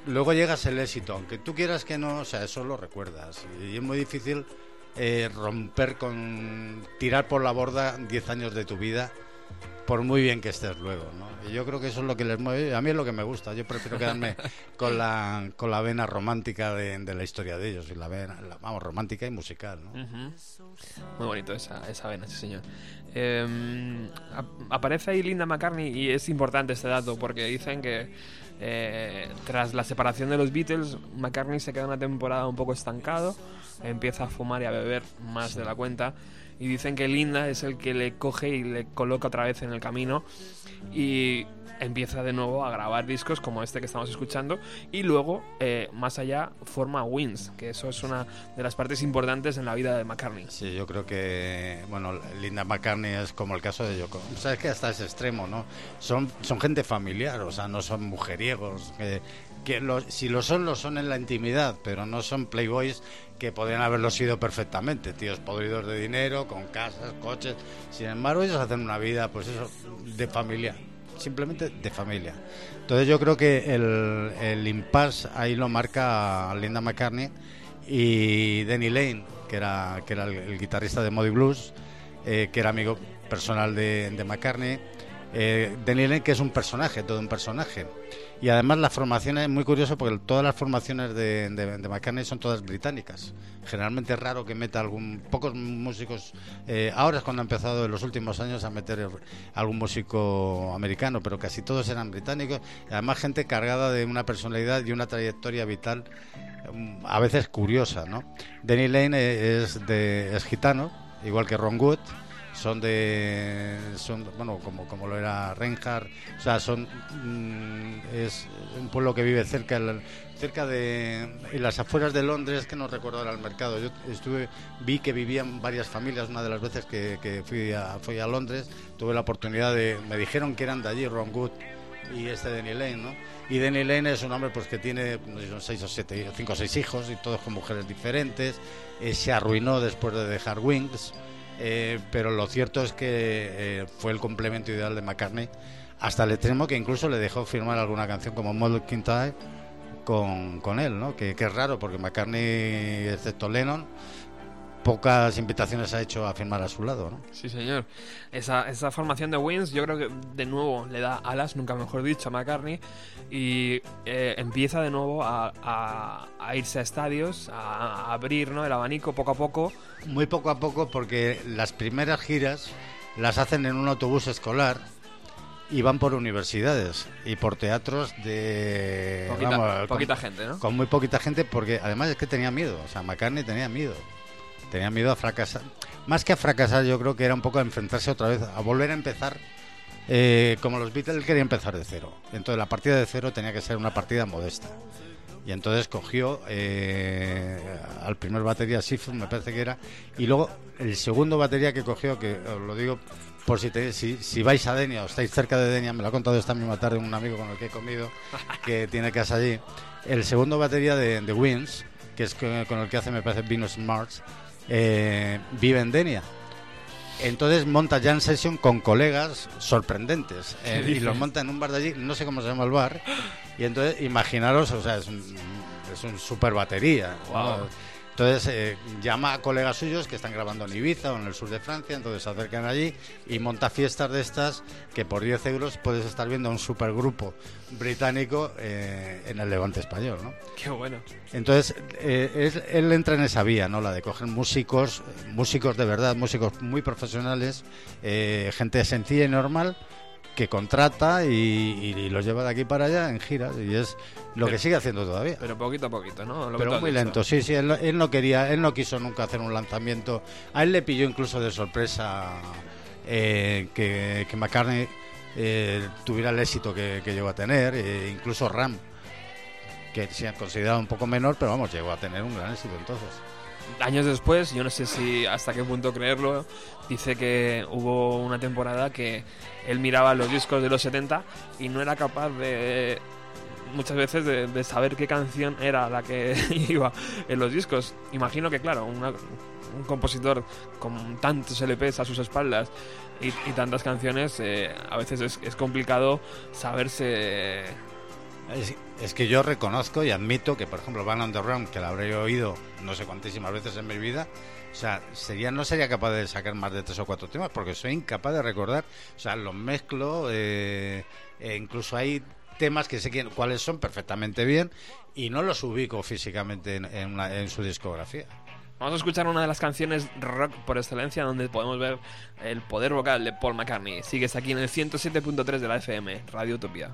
luego llegas el éxito, aunque tú quieras que no, o sea, eso lo recuerdas. Y es muy difícil eh, romper con. tirar por la borda 10 años de tu vida por muy bien que estés luego, ¿no? Y yo creo que eso es lo que les mueve, a mí es lo que me gusta, yo prefiero quedarme [LAUGHS] con la, con la vena romántica de, de la historia de ellos, y la vena, la- vamos, romántica y musical, ¿no? Ujú. Muy bonito esa, esa vena, sí señor. Eh, ap- aparece ahí Linda McCartney y es importante este dato porque dicen que eh, tras la separación de los Beatles, McCartney se queda una temporada un poco estancado, empieza a fumar y a beber más de la cuenta y dicen que Linda es el que le coge y le coloca otra vez en el camino y empieza de nuevo a grabar discos como este que estamos escuchando y luego eh, más allá forma Wings que eso es una de las partes importantes en la vida de McCartney Sí, yo creo que, bueno, Linda McCartney es como el caso de Yoko. Sabes que hasta ese extremo, ¿no? Son, son gente familiar, o sea, no son mujeriegos. Que, si lo son, lo son en la intimidad, pero no son playboys que podrían haberlo sido perfectamente. Tíos podridos de dinero, con casas, coches. Sin embargo, ellos hacen una vida, pues eso, de familia. Simplemente de familia. Entonces yo creo que el, el impasse ahí lo marca Linda McCartney y Danny Lane, que era, que era el, guitarrista de Muddy Blues, eh, que era amigo personal de, de McCartney. Eh, Danny Lane, que es un personaje, todo un personaje. Y además la formación es muy curioso porque todas las formaciones de, de, McCartney son todas británicas. Generalmente es raro que meta algún pocos músicos. eh, ahora es cuando ha empezado en los últimos años a meter algún músico americano, pero casi todos eran británicos. Y además gente cargada de una personalidad y una trayectoria vital mm, a veces curiosa, ¿no? Danny Lane eh, es de es gitano, igual que Ron Wood. Son de son bueno como como lo era Reinhardt, o sea son mm, es un pueblo que vive cerca cerca de en las afueras de Londres que no recuerdo el mercado. Yo estuve vi que vivían varias familias una de las veces que, que fui a fui a Londres tuve la oportunidad de me dijeron que eran de allí Ron Wood y este Danny Lane, ¿no? Y Danny Lane es un hombre pues que tiene no seis o siete, cinco o seis hijos y todos con mujeres diferentes. Eh, se arruinó después de dejar Wings, eh, pero lo cierto es que eh, fue el complemento ideal de McCartney hasta el extremo que incluso le dejó firmar alguna canción como Model Kintyre con, con él, ¿no? Que, que es raro porque McCartney, excepto Lennon, pocas invitaciones ha hecho a firmar a su lado, ¿no? Sí, señor. Esa, esa formación de Wins, yo creo que de nuevo le da alas, nunca mejor dicho, a McCartney. Y eh, empieza de nuevo a, a- a irse a estadios, a, a abrir ¿no? el abanico poco a poco. Muy poco a poco porque las primeras giras las hacen en un autobús escolar y van por universidades y por teatros de Poquita, vamos, poquita con, gente, ¿no? con muy poquita gente porque además es que tenía miedo, o sea, McCartney tenía miedo. Tenía miedo a fracasar. Más que a fracasar, yo creo que era un poco a enfrentarse otra vez, a volver a empezar. eh, como los Beatles él quería empezar de cero. Entonces la partida de cero tenía que ser una partida modesta. Y entonces cogió eh, al primer batería, Sifus, me parece que era, y luego el segundo batería que cogió, que os lo digo por si, te- si, si vais a Denia o estáis cerca de Denia, me lo ha contado esta misma tarde un amigo con el que he comido, [LAUGHS] que tiene casa allí, el segundo batería de, de Wins, que es con con el que hace, me parece, Venus Mars, eh, vive en Denia. Entonces monta Jam Session con colegas sorprendentes eh, y los monta en un bar de allí, no sé cómo se llama el bar, y entonces imaginaros, o sea, es un, es un super batería. ¿no? Entonces eh, llama a colegas suyos que están grabando en Ibiza o en el sur de Francia, entonces se acercan allí y monta fiestas de estas que por 10 euros puedes estar viendo a un supergrupo británico eh, en el levante español, ¿no? Qué bueno. Entonces, eh, es- él entra en esa vía, ¿no? La de coger músicos, músicos de verdad, músicos muy profesionales, gente sencilla y normal, que contrata y, y- los lleva de aquí para allá en giras. Y es lo que sigue haciendo todavía. Pero poquito a poquito, ¿no? Lo Pero muy lento, sí, sí, él, no- él no quería, él no quiso nunca hacer un lanzamiento. A él le pilló incluso de sorpresa eh, que, que McCartney eh, tuviera el éxito que, que llegó a tener, eh, incluso Ram, que se ha considerado un poco menor, pero vamos, llegó a tener un gran éxito entonces años después, yo no sé si hasta qué punto creerlo, dice que hubo una temporada que él miraba los discos de los 70 y no era capaz de muchas veces de, saber qué canción era la que [LAUGHS] iba en los discos. Imagino que claro, un compositor con tantos LPs a sus espaldas y, tantas canciones, eh, a veces es, complicado saberse... Es, es, que yo reconozco y admito que, por ejemplo, Van Underground, que la habré oído no sé cuantísimas veces en mi vida. O sea, sería, no sería capaz de sacar más de tres o cuatro temas porque soy incapaz de recordar. O sea, los mezclo, eh, e incluso hay temas que sé quién, cuáles son perfectamente bien y no los ubico físicamente en, su discografía. Vamos a escuchar una de las canciones rock por excelencia donde podemos ver el poder vocal de Paul McCartney. Sigues aquí en el 107.3 de la FM, Radio Utopía.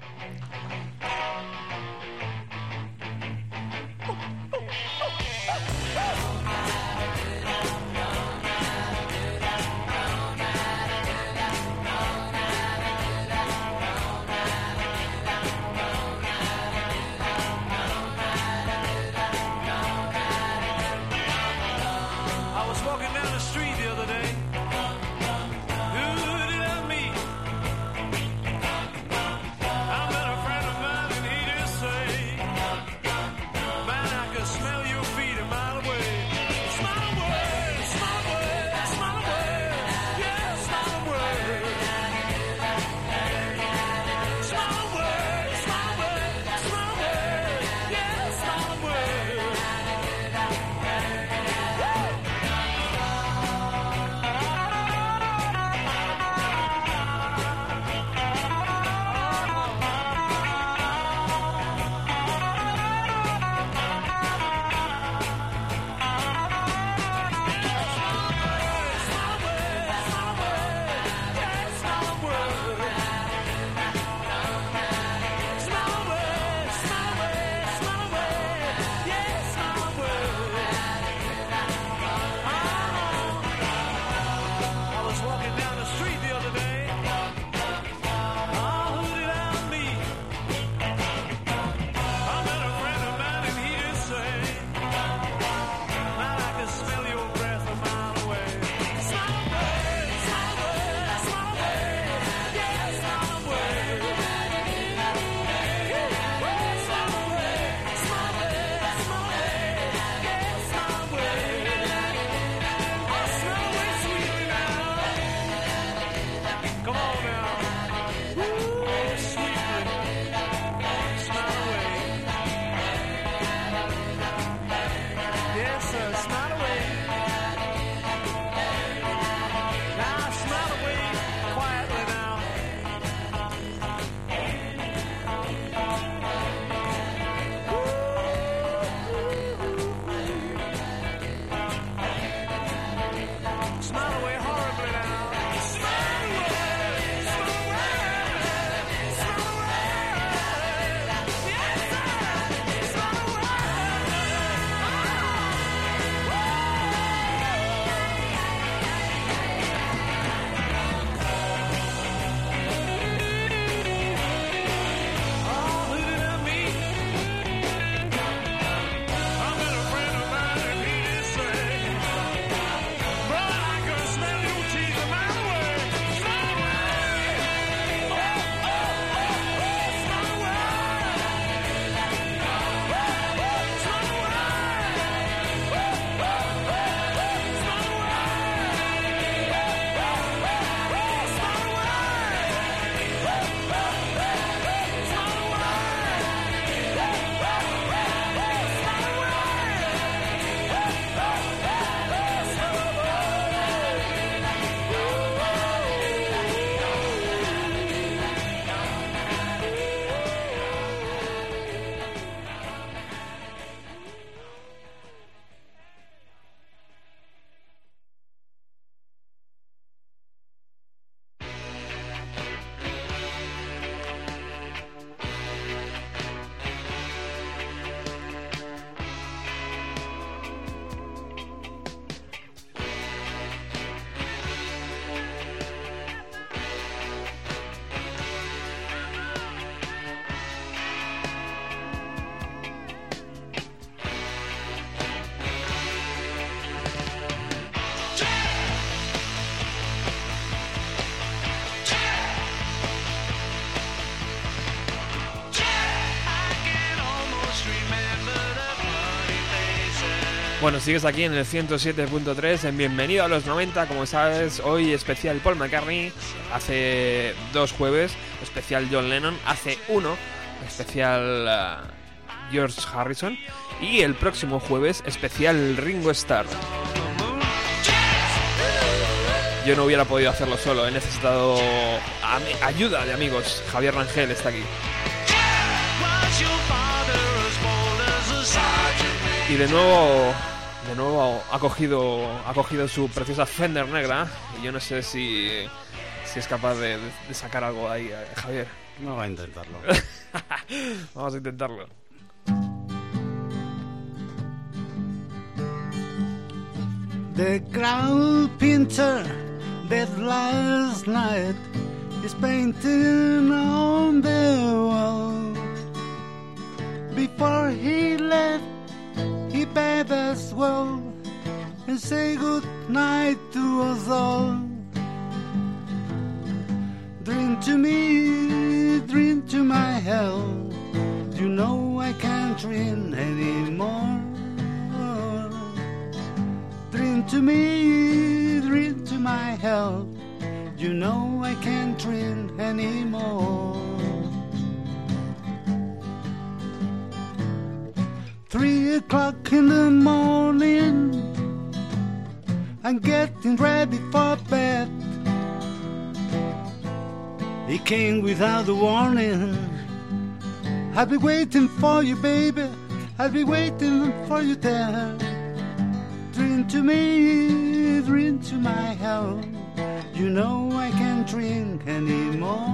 Bueno, sigues aquí en el 107.3 en Bienvenido a los 90. Como sabes, hoy especial Paul McCartney. Hace dos jueves, especial John Lennon. Hace uno, especial uh, George Harrison. Y el próximo jueves, especial Ringo Starr. Yo no hubiera podido hacerlo solo, he necesitado ayuda de amigos. Javier Rangel está aquí. Y de nuevo nuevo ha cogido, ha cogido su preciosa Fender negra. Y yo no sé si, si es capaz de, de- sacar algo ahí, eh, Javier. No va a intentarlo. [LAUGHS] Vamos a intentarlo. The ground painter that last night is painting on the wall. Before he left, bade us well and say good night to us all. Drink to me, drink to my hell. You know I can't drink anymore. Drink to me, drink to my health. You know I can't drink anymore. Three o'clock in the morning, I'm getting ready for bed. He came without a warning. I'll be waiting for you, baby. I'll be waiting for you there. Drink to me, drink to my health. You know I can't drink anymore.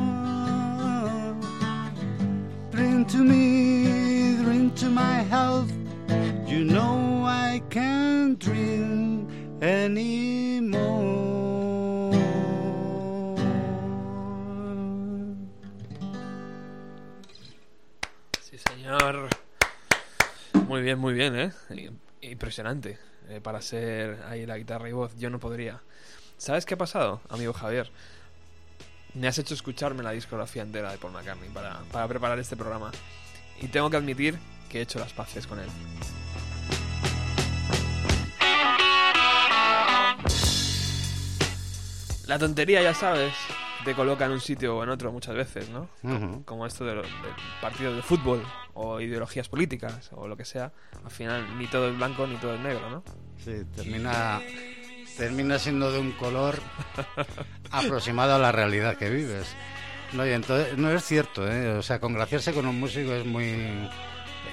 Drink to me, drink to my health. You know I can't drink anymore. Sí, señor. Muy bien, muy bien, ¿eh? Impresionante. eh, para ser ahí la guitarra y voz, yo no podría. ¿Sabes qué ha pasado, amigo Javier? Me has hecho escucharme la discografía entera de Paul McCartney para, para preparar este programa. Y tengo que admitir que he hecho las paces con él. La tontería, ya sabes, te coloca en un sitio o en otro muchas veces, ¿no? Como esto de, de partidos de fútbol o ideologías políticas o lo que sea. Al final, ni todo es blanco ni todo es negro, ¿no? Sí, termina, termina siendo de un color [LAUGHS] aproximado a la realidad que vives. No, y entonces, no es cierto, ¿eh? O sea, congraciarse con un músico es muy,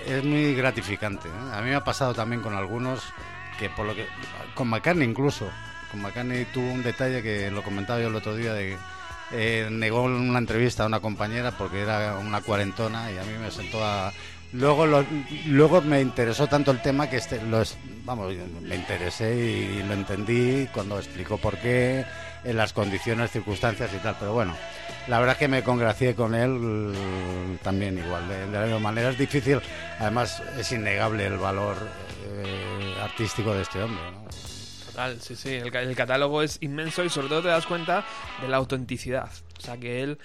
es muy gratificante. ¿eh? A mí me ha pasado también con algunos que por lo que... Con McCartney incluso. Con McCartney tuvo un detalle que lo comentaba yo el otro día de... eh, negó una entrevista a una compañera porque era una cuarentona y a mí me sentó a... Luego, lo- luego me interesó tanto el tema que este, lo es- vamos, me interesé y lo entendí cuando explicó por qué, en las condiciones, circunstancias y tal. Pero bueno, la verdad es que me congracié con él eh, también igual. De, de la misma manera es difícil, además es innegable el valor eh, artístico de este hombre. ¿no? Total, sí, sí. El, el catálogo es inmenso y sobre todo te das cuenta de la autenticidad. O sea que él,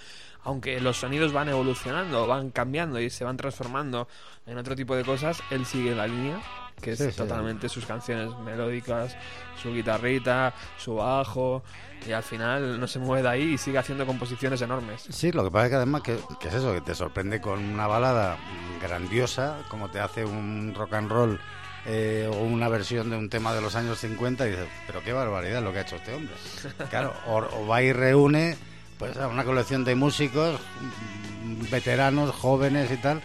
aunque los sonidos van evolucionando, van cambiando y se van transformando en otro tipo de cosas, él sigue la línea, que es Sí, sí. totalmente sus canciones melódicas, su guitarrita, su bajo, y al final no se mueve de ahí y sigue haciendo composiciones enormes. Sí, lo que pasa es que además que, que es eso, que te sorprende con una balada grandiosa, como te hace un rock and roll eh, o una versión de un tema de los años 50 y dices, pero qué barbaridad lo que ha hecho este hombre. [LAUGHS] Claro, o, o va y reúne pues a una colección de músicos veteranos, jóvenes y tal,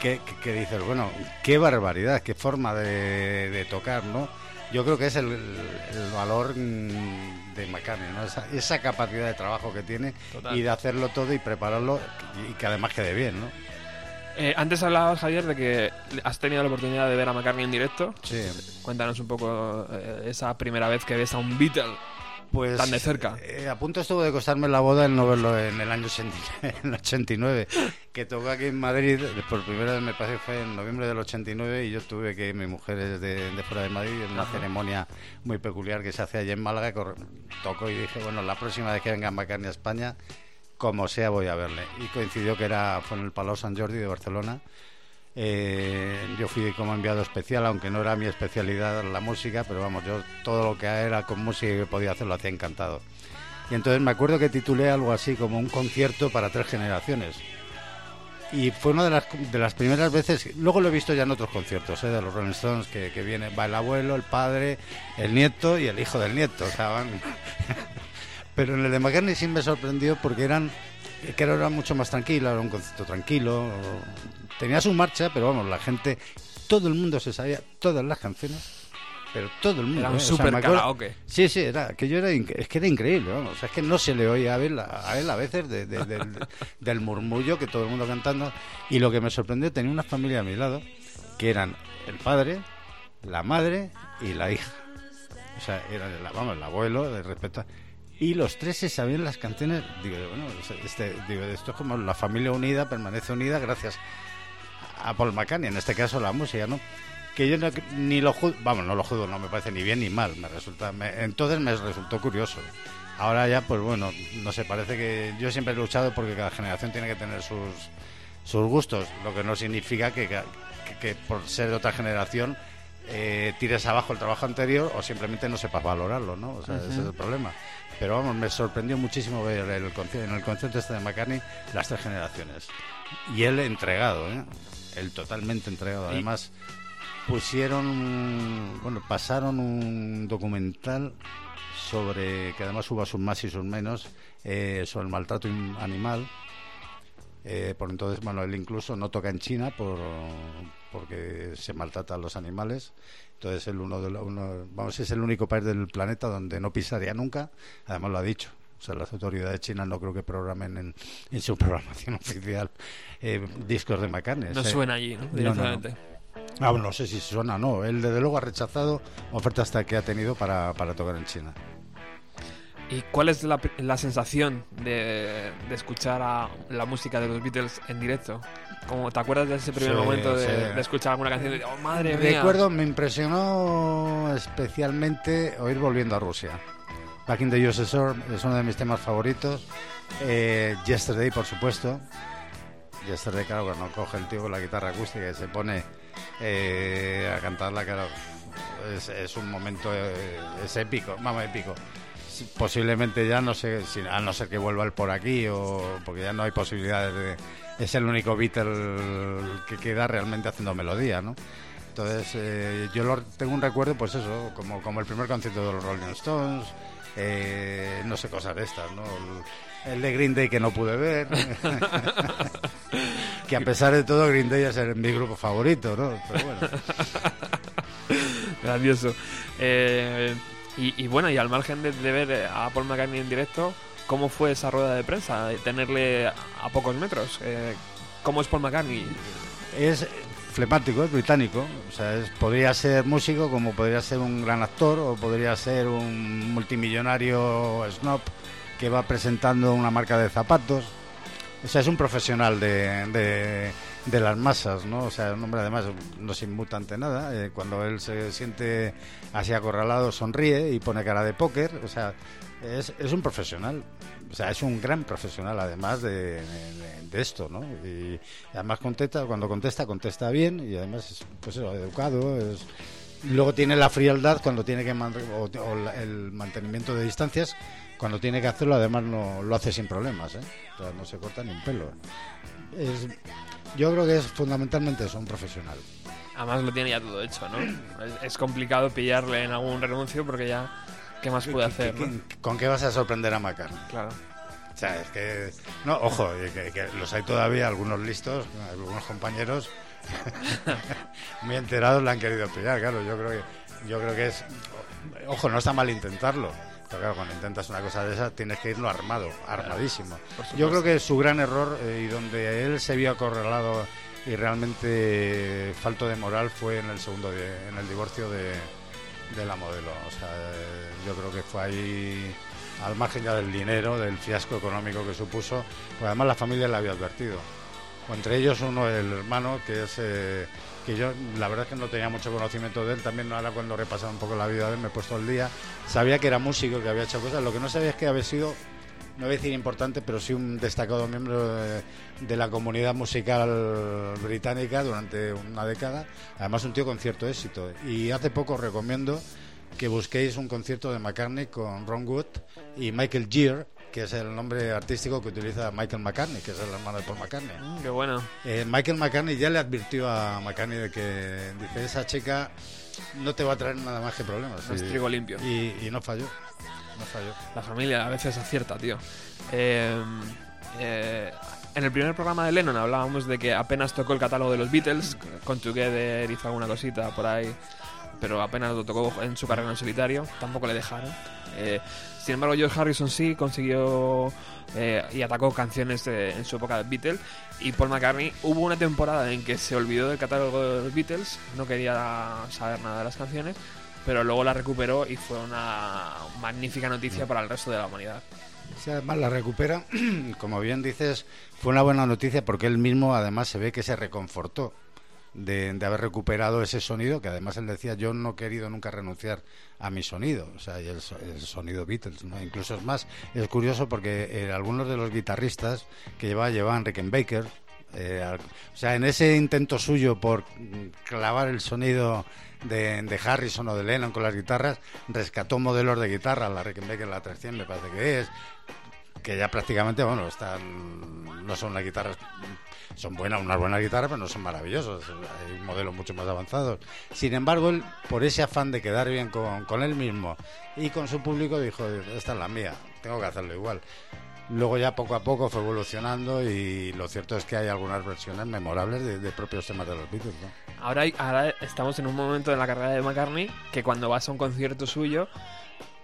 que, que- que dices, bueno, qué barbaridad, qué forma de, de tocar, ¿no? Yo creo que es el, el valor mm, de McCartney, ¿no? Esa, esa capacidad de trabajo que tiene Total. y de hacerlo todo y prepararlo y que además quede bien, ¿no? Eh, antes hablabas, Javier, de que has tenido la oportunidad de ver a McCartney en directo. Sí. Cuéntanos un poco eh, esa primera vez que ves a un Beatle. Pues, Tan de cerca. eh, a punto estuvo de costarme la boda el no verlo en el año 80 [LAUGHS] en el 89, que tocó aquí en Madrid, por primera vez me parece que fue en noviembre del 89 y yo tuve que mi mujer es de, de fuera de Madrid, en una ceremonia muy peculiar que se hace allí en Málaga, tocó y dije, bueno, la próxima vez que venga McCartney a España, como sea voy a verle. Y coincidió que era fue en el Palau Sant Jordi de Barcelona. Eh, yo fui como enviado especial, aunque no era mi especialidad la música, pero vamos, yo todo lo que era con música que podía hacer lo hacía encantado. Y entonces me acuerdo que titulé algo así como un concierto para tres generaciones. Y fue una de las, de las primeras veces, luego lo he visto ya en otros conciertos, ¿eh? de los Rolling Stones, que, viene, va el abuelo, el padre, el nieto y el hijo del nieto. O sea, van- [LAUGHS] Pero en el de McCartney sí me sorprendió porque eran que era mucho más tranquilo, era un concierto tranquilo. Tenía su marcha, pero vamos, la gente, todo el mundo se sabía todas las canciones, pero todo el mundo. Era un ¿eh? O sea, super karaoke. Sí, sí, era, que yo era, es que era increíble, vamos, o sea, es que no se le oía a él a, él a veces de- de- del, del murmullo que todo el mundo cantando. Y lo que me sorprendió, tenía una familia a mi lado, que eran el padre, la madre y la hija. O sea, era el, vamos, el abuelo, de respeto. a- Y los tres se sabían las canciones. Digo, bueno, este, digo, esto es como la familia unida, permanece unida gracias a Paul McCartney, en este caso la música, ¿no? Que yo no- ni lo juzgo, vamos, no lo juzgo, no me parece ni bien ni mal, me resulta, me- entonces me resultó curioso. Ahora ya, pues bueno, no sé, parece que yo siempre he luchado porque cada generación tiene que tener sus, sus gustos, lo que no significa que, que, que por ser de otra generación eh, tires abajo el trabajo anterior o simplemente no sepas valorarlo, ¿no? O sea, ese es el problema. Pero vamos, me sorprendió muchísimo ver el, en el concierto este de McCartney las tres generaciones. Y él entregado, ¿eh? Él totalmente entregado. Además, pusieron, bueno, pasaron un documental sobre, que además hubo sus más y sus menos, eh, sobre el maltrato animal. Eh, por entonces, bueno, él incluso no toca en China por, porque se maltrata a los animales. Entonces, él uno de lo- uno- vamos, es el único país del planeta donde no pisaría nunca. Además, lo ha dicho. O sea, las autoridades chinas no creo que programen en, en su [LAUGHS] programación oficial eh, discos de McCartney. No sea, suena allí, ¿no? no, no. Directamente. Ah, no sé si suena o no. Él, desde luego, ha rechazado ofertas hasta que ha tenido para, para tocar en China. ¿Y cuál es la, la sensación de, de escuchar a la música de los Beatles en directo? Como, ¿Te acuerdas de ese primer Sí, momento de, sí. de escuchar alguna canción de, oh, madre mía? Recuerdo, me impresionó especialmente oír Volviendo a Rusia. Back in the USSR es uno de mis temas favoritos. Eh, Yesterday, por supuesto. Yesterday, claro, cuando coge el tío con la guitarra acústica y se pone eh, a cantarla, claro, es, un momento, eh, es épico, vamos, épico. Posiblemente ya no sé, a no ser que vuelva él por aquí o porque ya no hay posibilidades de... Es el único Beatle que queda realmente haciendo melodía, ¿no? Entonces, eh, yo lo- tengo un recuerdo, pues eso, como, como el primer concierto de los Rolling Stones, eh, no sé, cosas de estas, ¿no? El, el de Green Day que no pude ver. [LAUGHS] que a pesar de todo, Green Day es mi grupo favorito, ¿no? Pero bueno. Grandioso. Eh, y, y bueno, y al margen de, de ver a Paul McCartney en directo, ¿cómo fue esa rueda de prensa? Tenerle a, a pocos metros. Eh, ¿Cómo es Paul McCartney? Es flemático, es británico. O sea, podría ser músico como podría ser un gran actor o podría ser un multimillonario snob que va presentando una marca de zapatos. O sea, es un profesional de, de las masas, ¿no? O sea, un hombre además no se inmuta ante nada. Eh, cuando él se siente así acorralado, sonríe y pone cara de póker. O sea, es, es un profesional. O sea, es un gran profesional además de, de- esto, ¿no? Y además contesta, cuando contesta, contesta bien y además es pues educado. Es... Luego tiene la frialdad cuando tiene que man- o, el mantenimiento de distancias cuando tiene que hacerlo además no lo hace sin problemas, ¿eh? No se corta ni un pelo. Es- yo creo que es fundamentalmente eso, un profesional. Además lo tiene ya todo hecho, ¿no? Es, es complicado pillarle en algún renuncio porque ya... ¿Qué más puede hacer? ¿Qué- no? qué- ¿Con qué vas a sorprender a McCartney? Claro. O sea, es que... No, ojo, que, que los hay todavía, algunos listos, algunos compañeros [LAUGHS] muy enterados le han querido pillar, claro. Yo creo que, yo creo que es... Ojo, no está mal intentarlo. Pero claro, cuando intentas una cosa de esas tienes que irlo armado, armadísimo. Yo creo que su gran error eh, y donde él se vio acorralado y realmente falto de moral fue en el segundo, di- en el divorcio de, de la modelo. O sea, eh, yo creo que fue ahí al margen ya del dinero, del fiasco económico que supuso, pues además la familia le había advertido. O entre ellos uno, el hermano, que es eh, que yo la verdad es que no tenía mucho conocimiento de él, también ahora cuando he repasado un poco la vida de él me he puesto al día, sabía que era músico, que había hecho cosas, lo que no sabía es que había sido, no voy a decir importante, pero sí un destacado miembro de, la comunidad musical británica durante una década, además un tío con cierto éxito. Y hace poco recomiendo que busquéis un concierto de McCartney con Ron Wood y Michael Gere, que es el nombre artístico que utiliza Michael McCartney, que es el hermano de Paul McCartney. Mm, qué bueno. Eh, Michael McCartney ya le advirtió a McCartney de que dice esa chica no te va a traer nada más que problemas. No es trigo limpio. Y, y no falló. No falló. La familia a veces acierta, tío. Eh, eh, en el primer programa de Lennon hablábamos de que apenas tocó el catálogo de los Beatles, con Together hizo alguna cosita por ahí, pero apenas lo tocó en su carrera en solitario, tampoco le dejaron. Eh, sin embargo, George Harrison sí consiguió eh, y atacó canciones eh, en su época de Beatles, y Paul McCartney hubo una temporada en que se olvidó del catálogo de los Beatles, no quería saber nada de las canciones, pero luego la recuperó y fue una magnífica noticia para el resto de la humanidad. Sí, además la recupera, [CLEARS THROAT] como bien dices, fue una buena noticia porque él mismo además se ve que se reconfortó de, haber recuperado ese sonido, que además él decía, yo no he querido nunca renunciar a mi sonido, o sea, y el, el sonido Beatles, ¿no? Incluso es más, es curioso porque eh, algunos de los guitarristas que llevaba, llevaban Rickenbacker, eh, o sea, en ese intento suyo por mm, clavar el sonido de, de Harrison o de Lennon con las guitarras, rescató modelos de guitarra, la Rickenbacker, la 300 me parece que es, que ya prácticamente, bueno, están, no son las guitarras, son buenas, unas buenas guitarras, pero no son maravillosos, hay modelos mucho más avanzados. Sin embargo, por ese afán de quedar bien con, con él mismo y con su público, dijo, esta es la mía, tengo que hacerlo igual. Luego ya poco a poco fue evolucionando y lo cierto es que hay algunas versiones memorables de, de propios temas de los Beatles. Ahora, ahora estamos en un momento de la carrera de McCartney que cuando vas a un concierto suyo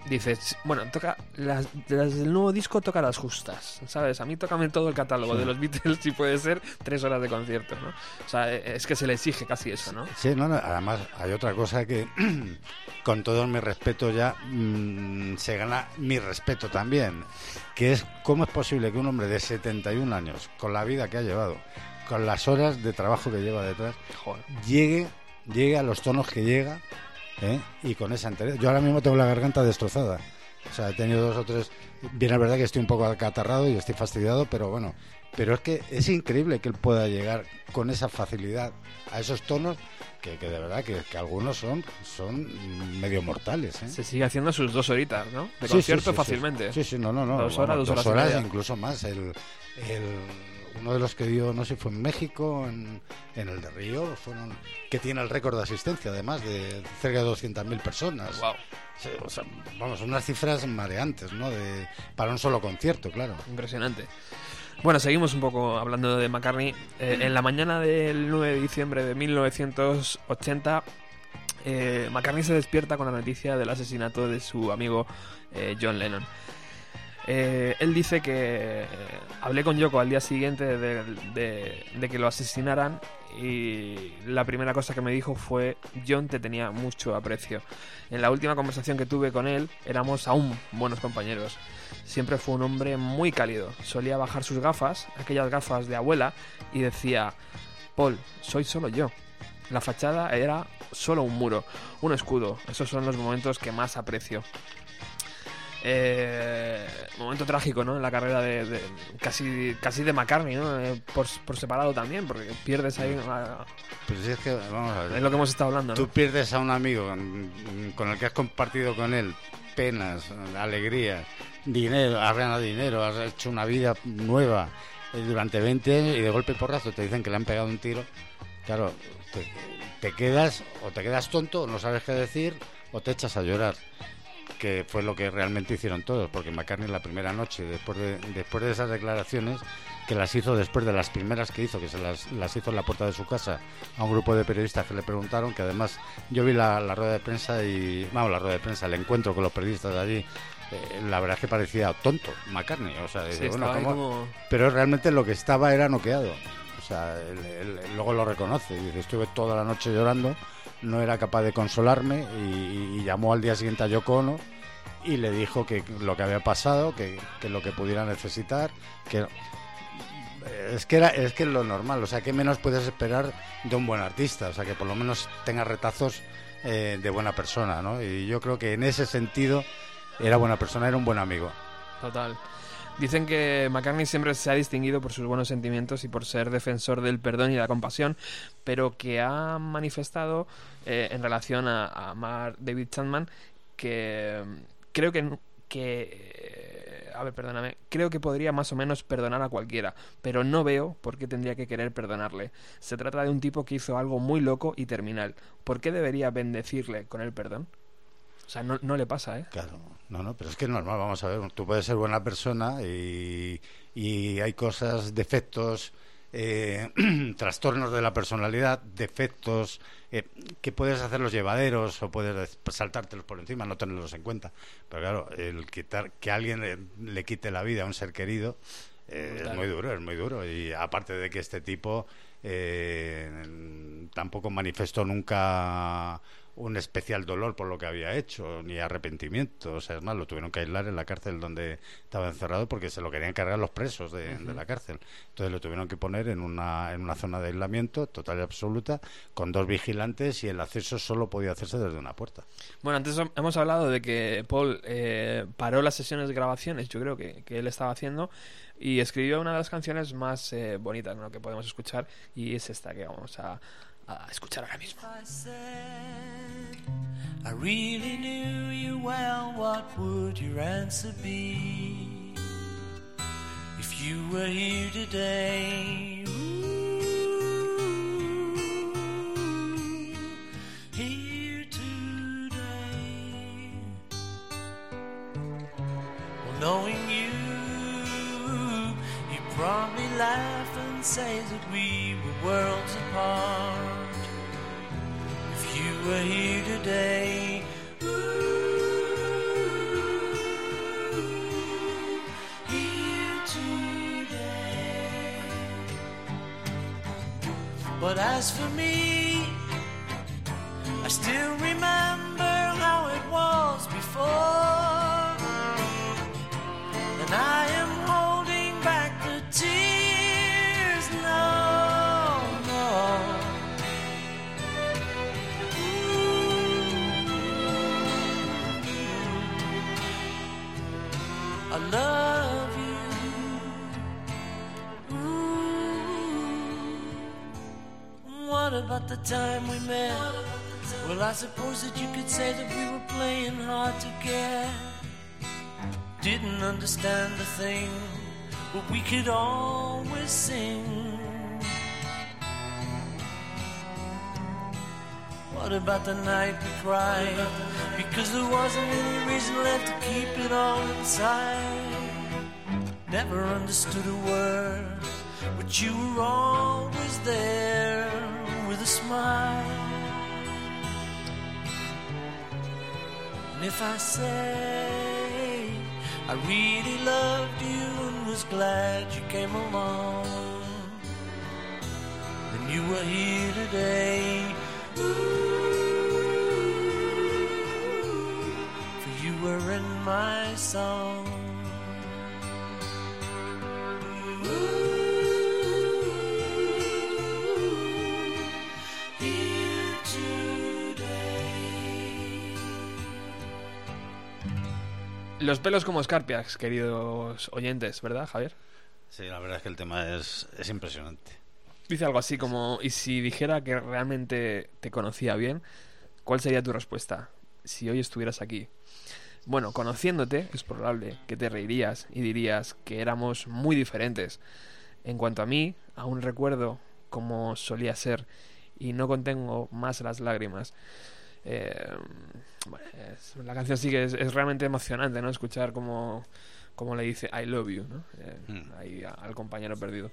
dices, bueno, toca las, las del nuevo disco toca las justas, ¿sabes? A mí tócame todo el catálogo de los Beatles si puede ser tres horas de concierto, ¿no? O sea, e- es que se le exige casi eso, ¿no? Sí, no, no, además hay otra cosa que, [CLEARS THROAT] con todo mi respeto ya, mm, se gana mi respeto también, que es cómo es posible que un hombre de 71 años, con la vida que ha llevado, con las horas de trabajo que lleva detrás, Joder. llegue, llegue a los tonos que llega ¿eh? y con esa entereza. Yo ahora mismo tengo la garganta destrozada. O sea, he tenido dos o tres. Bien, es verdad que estoy un poco acatarrado y estoy fastidiado, pero bueno. Pero es que es increíble que él pueda llegar con esa facilidad a esos tonos que, que de verdad que, que algunos son, son medio mortales. ¿eh? Se sigue haciendo sus dos horitas, ¿no? De Sí, concierto sí, sí, fácilmente. Sí, sí, no, no, no. Dos horas, dos horas y media. incluso más. El, el- uno de los que dio, no sé, fue en México, en, en el de Río, fueron que tiene el récord de asistencia, además de cerca de 200.000 personas. Wow, Sí, o sea, vamos, unas cifras mareantes, ¿no? De, para un solo concierto, claro. impresionante. Bueno, seguimos un poco hablando de McCartney. Eh, en la mañana del 9 de diciembre de 1980, eh, McCartney se despierta con la noticia del asesinato de su amigo eh, John Lennon. Eh, él dice que hablé con Yoko al día siguiente de- de que lo asesinaran y la primera cosa que me dijo fue John te tenía mucho aprecio. En la última conversación que tuve con él éramos aún buenos compañeros. Siempre fue un hombre muy cálido. Solía bajar sus gafas, aquellas gafas de abuela, y decía, Paul, soy solo yo. La fachada era solo un muro, un escudo. Esos son los momentos que más aprecio. Eh, momento trágico, ¿no? En la carrera de, de- casi, casi de McCartney, ¿no? Eh, por, por separado también, porque pierdes ahí. a- Pues si es que, vamos a ver. es lo que hemos estado hablando, ¿no? Tú pierdes a un amigo con, con el que has compartido con él penas, alegrías, dinero, has ganado dinero, has hecho una vida nueva eh, durante 20 años y de golpe y porrazo te dicen que le han pegado un tiro. Claro, te, te quedas o te quedas tonto, no sabes qué decir o te echas a llorar que fue lo que realmente hicieron todos, porque McCartney la primera noche, después de, después de esas declaraciones, que las hizo después de las primeras que hizo, que se las, las hizo en la puerta de su casa a un grupo de periodistas que le preguntaron, que además yo vi la, la rueda de prensa y, vamos, la rueda de prensa, el encuentro con los periodistas de allí, eh, la verdad es que parecía tonto McCartney, o sea, Sí, bueno, como- pero realmente lo que estaba era noqueado. O sea, él, él- él luego lo reconoce. Dice, estuve toda la noche llorando, no era capaz de consolarme y, llamó al día siguiente a Yoko y le dijo que lo que había pasado, que, que lo que pudiera necesitar, que es que era es que es lo normal, o sea, ¿qué menos puedes esperar de un buen artista? O sea, que por lo menos tenga retazos eh, de buena persona, ¿no? Y yo creo que en ese sentido era buena persona, era un buen amigo. Total. Dicen que McCartney siempre se ha distinguido por sus buenos sentimientos y por ser defensor del perdón y la compasión, pero que ha manifestado eh, en relación a, a Mark David Chapman que creo que, que eh, a ver, perdóname, creo que podría más o menos perdonar a cualquiera, pero no veo por qué tendría que querer perdonarle. Se trata de un tipo que hizo algo muy loco y terminal. ¿Por qué debería bendecirle con el perdón? O sea, no, no le pasa, ¿eh? Claro, no, no, pero es que es normal, vamos a ver, tú puedes ser buena persona y, y hay cosas, defectos, eh, [CLEARS THROAT] trastornos de la personalidad, defectos eh, que puedes hacerlos llevaderos o puedes saltártelos por encima, no tenerlos en cuenta. Pero claro, el quitar que alguien le, le quite la vida a un ser querido eh, es muy duro, es muy duro. Y aparte de que este tipo tampoco manifestó nunca un especial dolor por lo que había hecho, ni arrepentimiento. O sea, es más, lo tuvieron que aislar en la cárcel donde estaba encerrado porque se lo querían cargar los presos de, de la cárcel. Entonces lo tuvieron que poner en una, en una zona de aislamiento total y absoluta, con dos vigilantes y el acceso solo podía hacerse desde una puerta. Bueno, antes hem- hemos hablado de que Paul eh, paró las sesiones de grabaciones, yo creo que, que él estaba haciendo, y escribió una de las canciones más eh, bonitas ¿no? que podemos escuchar, y es esta que vamos a, a escuchar ahora mismo. I really knew you well, what would your answer be? If you were here today, ooh, here today. Well, knowing you, probably laugh and say that we were worlds apart. If you were here today, ooh, here today. But as for me, I still remember how it was before. Love you. Ooh. What about the time we met? Well, I suppose that you could say that we were playing hard to get. Didn't understand a thing, but we could always sing. What about the night we cried? Because there wasn't any reason left to keep it all inside. Never understood a word, but you were always there with a smile. And if I say I really loved you and was glad you came along, then you were here today. For you were in my song. Los pelos como escarpias, queridos oyentes, ¿verdad, Javier? Sí, la verdad es que el tema es, es impresionante. Dice algo así como, y si dijera que realmente te conocía bien, ¿cuál sería tu respuesta si hoy estuvieras aquí? Bueno, conociéndote, es probable que te reirías y dirías que éramos muy diferentes. En cuanto a mí, aún recuerdo cómo solía ser y no contengo más las lágrimas. Eh, bueno, es- la canción sí que es, es realmente emocionante, ¿no? Escuchar cómo, cómo le dice I love you, ¿no? Eh, Mm. ahí a- al compañero perdido.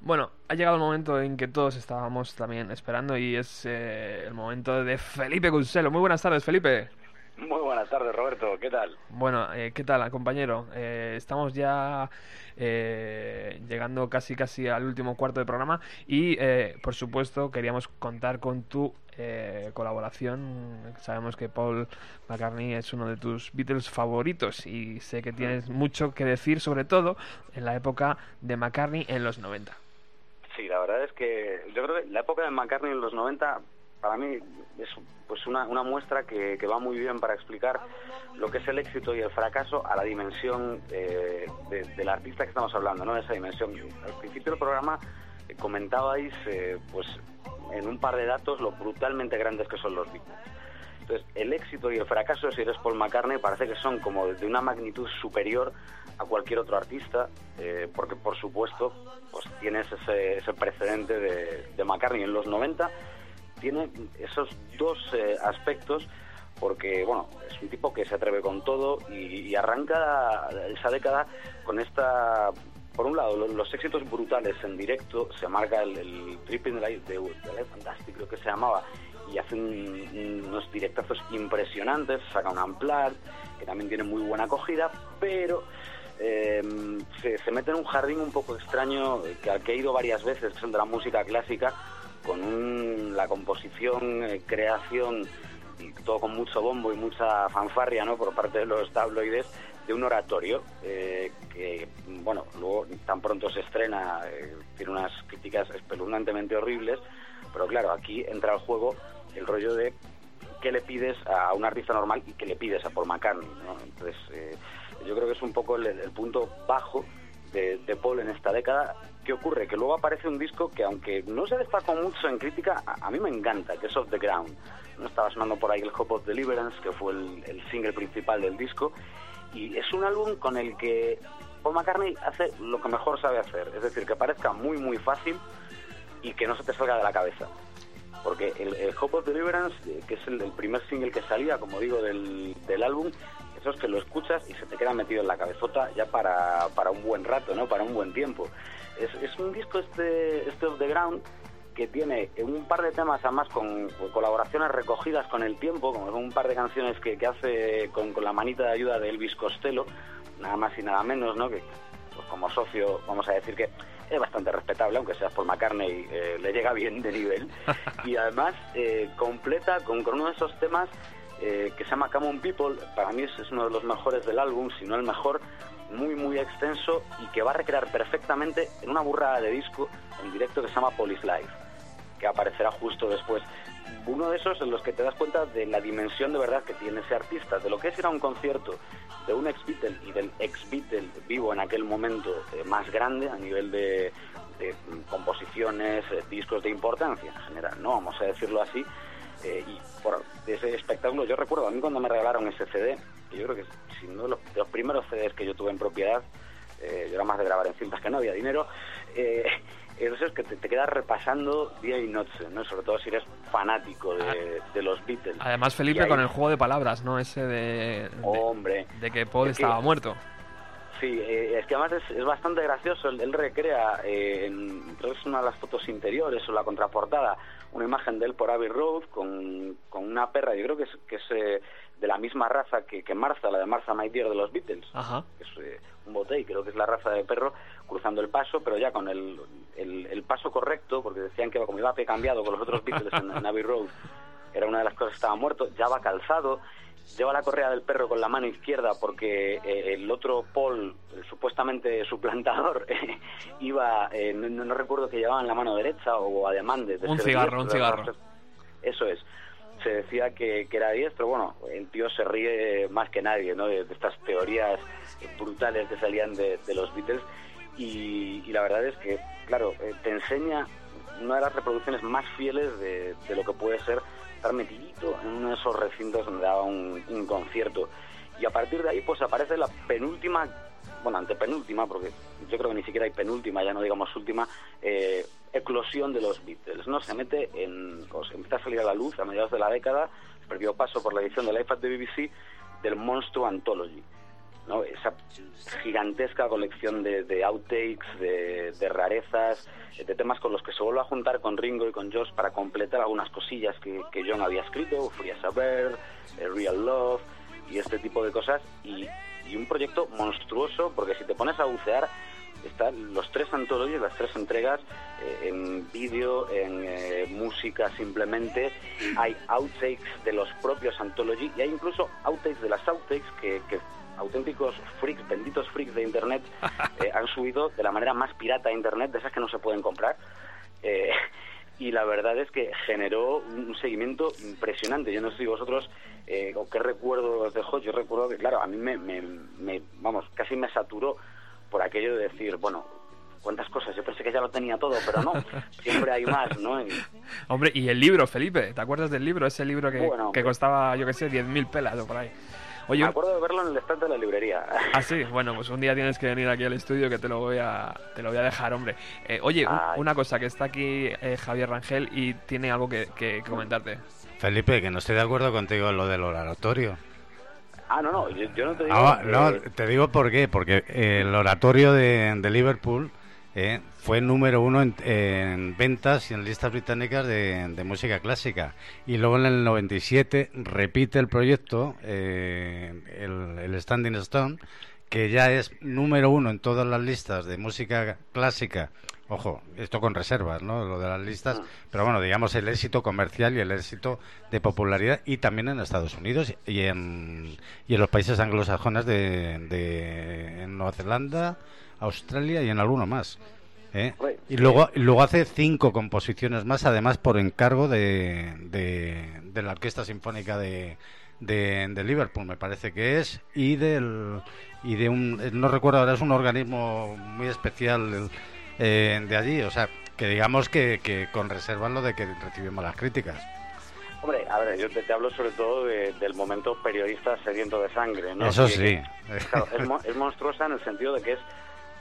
Bueno, ha llegado el momento en que todos estábamos también esperando y es eh, el momento de Felipe Cuselo. Muy buenas tardes, Felipe. Muy buenas tardes, Roberto. ¿Qué tal? Bueno, eh, ¿qué tal, compañero? Eh, estamos ya eh, llegando casi casi al último cuarto de programa y, eh, por supuesto, queríamos contar con tu eh, colaboración. Sabemos que Paul McCartney es uno de tus Beatles favoritos y sé que tienes mucho que decir, sobre todo en la época de McCartney en los 90. Sí, la verdad es que yo creo que la época de McCartney en los 90 para mí es pues una, una muestra que, que va muy bien para explicar lo que es el éxito y el fracaso a la dimensión eh, de- del artista que estamos hablando, ¿no? Esa dimensión. Al principio del programa eh, comentabais, eh, pues en un par de datos, lo brutalmente grandes que son los Beatles. Entonces, el éxito y el fracaso, si eres Paul McCartney, parece que son como de una magnitud superior a cualquier otro artista, porque por supuesto, pues tienes ese, ese precedente de, de McCartney en los 90, tiene esos dos eh, aspectos porque bueno es un tipo que se atreve con todo y, arranca esa década con esta por un lado lo- los, éxitos brutales en directo se marca el, el Tripping de, de Life Fantastic creo que se llamaba y hace un- un- unos directazos impresionantes saca un Unplugged que también tiene muy buena acogida pero eh, se, mete en un jardín un poco extraño que al que he ido varias veces que es de la música clásica con un- la composición, eh, creación y todo con mucho bombo y mucha fanfarria ¿no? por parte de los tabloides de un oratorio eh, que, bueno, luego tan pronto se estrena, eh, tiene unas críticas espeluznantemente horribles, pero claro, aquí entra al juego el rollo de qué le pides a un artista normal y qué le pides a Paul McCartney. Entonces, yo creo que es un poco el, punto bajo de Paul en esta década. ¿Qué ocurre? Que luego aparece un disco que, aunque no se destacó mucho en crítica, a, mí me encanta, que es Off the Ground. ¿no? Estaba sonando por ahí el Hope of Deliverance, que fue el, el single principal del disco, y es un álbum con el que Paul McCartney hace lo que mejor sabe hacer, es decir, que parezca muy, muy fácil y que no se te salga de la cabeza. Porque el, el Hope of Deliverance, eh, que es el, el primer single que salía, como digo, del, del álbum, eso es que lo escuchas y se te queda metido en la cabezota ya para, para un buen rato, ¿no? Para un buen tiempo. Es, es un disco este, este Off the Ground que tiene un par de temas además con, con colaboraciones recogidas con el tiempo, como un par de canciones que, que hace con, con la manita de ayuda de Elvis Costello, nada más y nada menos, ¿no? Que pues como socio vamos a decir que es bastante respetable, aunque seas por McCartney, eh, le llega bien de nivel. [LAUGHS] y además eh, completa con, con uno de esos temas eh, que se llama Come On People, para mí es, es uno de los mejores del álbum, si no el mejor, muy muy extenso y que va a recrear perfectamente en una burrada de disco en directo que se llama Police Life, que aparecerá justo después. Uno de esos en los que te das cuenta de la dimensión de verdad que tiene ese artista, de lo que es ir a un concierto de un ex Beatle y del ex Beatle vivo en aquel momento eh, más grande a nivel de, mm, composiciones, eh, discos de importancia en general, ¿no? Vamos a decirlo así. Eh, y por ese espectáculo, yo recuerdo a mí cuando me regalaron ese CD, yo creo que si no de los, de los primeros CDs que yo tuve en propiedad, eh, yo era más de grabar en cintas que no había dinero, eh, eso es que te, te quedas repasando día y noche, ¿no? sobre todo si eres fanático de, de los Beatles. Además, Felipe, ahí- con el juego de palabras, ¿no? Ese de, Hombre, de que Paul Es que- estaba muerto. Sí, eh, es que además es, es bastante gracioso. Él, él recrea, eh, en, creo que es una de las fotos interiores o la contraportada, una imagen de él por Abbey Road con, con una perra, yo creo que es, que es eh, de la misma raza que, que Martha, la de Martha My Dear de los Beatles. Ajá. que es eh, un botey, creo que es la raza de perro, cruzando el paso, pero ya con el, el, el paso correcto, porque decían que como iba a pie cambiado con los otros Beatles en, en Abbey Road, era una de las cosas que estaba muerto, ya va calzado, lleva la correa del perro con la mano izquierda porque eh, el otro Paul, el supuestamente [LAUGHS] suplantador, [LAUGHS] iba, eh, no, no recuerdo que llevaba en la mano derecha o además de, Un cigarro, diestro, un cigarro. Eso es. Se decía que, que era diestro. Bueno, el tío se ríe más que nadie, ¿no? De, de estas teorías brutales que salían de, de los Beatles. Y, y la verdad es que, claro, eh, te enseña una de las reproducciones más fieles de, de lo que puede ser estar metidito en uno de esos recintos donde daba un, concierto. Y a partir de ahí, pues aparece la penúltima, bueno, antepenúltima, porque yo creo que ni siquiera hay penúltima, ya no digamos última, eh, eclosión de los Beatles, ¿no? Se mete en, se empieza a salir a la luz a mediados de la década, perdió paso por la edición del iPad de BBC del Monster Anthology, ¿no? Esa gigantesca colección de, de outtakes, de, de rarezas, de temas con los que se vuelve a juntar con Ringo y con Josh para completar algunas cosillas que, John había escrito, Free as a Bird, eh, Real Love y este tipo de cosas, y, un proyecto monstruoso, porque si te pones a bucear, están los tres antologías, las tres entregas eh, en vídeo, en eh, música simplemente. Hay outtakes de los propios anthology y hay incluso outtakes de las outtakes que, que auténticos freaks, benditos freaks de internet [LAUGHS] eh, han subido de la manera más pirata a internet, de esas que no se pueden comprar. Eh, [LAUGHS] y la verdad es que generó un seguimiento impresionante. Yo no sé si vosotros, eh, o qué recuerdo os dejó, yo recuerdo que, claro, a mí me, me- me- vamos, casi me saturó por aquello de decir, bueno, cuántas cosas. Yo pensé que ya lo tenía todo, pero no. [LAUGHS] Siempre hay más, ¿no? Y- Hombre, y el libro, Felipe, ¿te acuerdas del libro? Ese libro que, Bueno, que pues- costaba, yo qué sé, 10.000 pelas o por ahí. Oye, Me acuerdo de verlo en el estante de la librería. Ah, sí, [LAUGHS] bueno, pues un día tienes que venir aquí al estudio que te lo voy a, te lo voy a dejar, hombre. Eh, oye, un- una cosa, que está aquí eh, Javier Rangel y tiene algo que, que comentarte. Felipe, que no estoy de acuerdo contigo en lo del oratorio. Ah, no, no, yo, yo no te digo... Ah, que- no, te digo por qué. Porque el oratorio de, de Liverpool eh, fue número uno en, en ventas y en listas británicas de, de música clásica. Y luego en el 97 repite el proyecto, eh, el, el Standing Stone, que ya es número uno en todas las listas de música clásica. Ojo, esto con reservas, ¿no? Lo de las listas. Ah. Pero bueno, digamos el éxito comercial y el éxito de popularidad y también en Estados Unidos y en, y en los países anglosajones de, de en Nueva Zelanda, Australia y en alguno más. ¿eh? Y luego, luego hace cinco composiciones más, además por encargo de, de, de la Orquesta Sinfónica de, de, de Liverpool, me parece que es, y del y de un, no recuerdo ahora, es un organismo muy especial eh, de allí, o sea, que digamos que, que con reserva lo de que recibió malas críticas. Hombre, a ver, yo te, te hablo sobre todo de- del momento periodista sediento de sangre, ¿no? Eso Que- sí. Claro, es, mo- es monstruosa en el sentido de que es,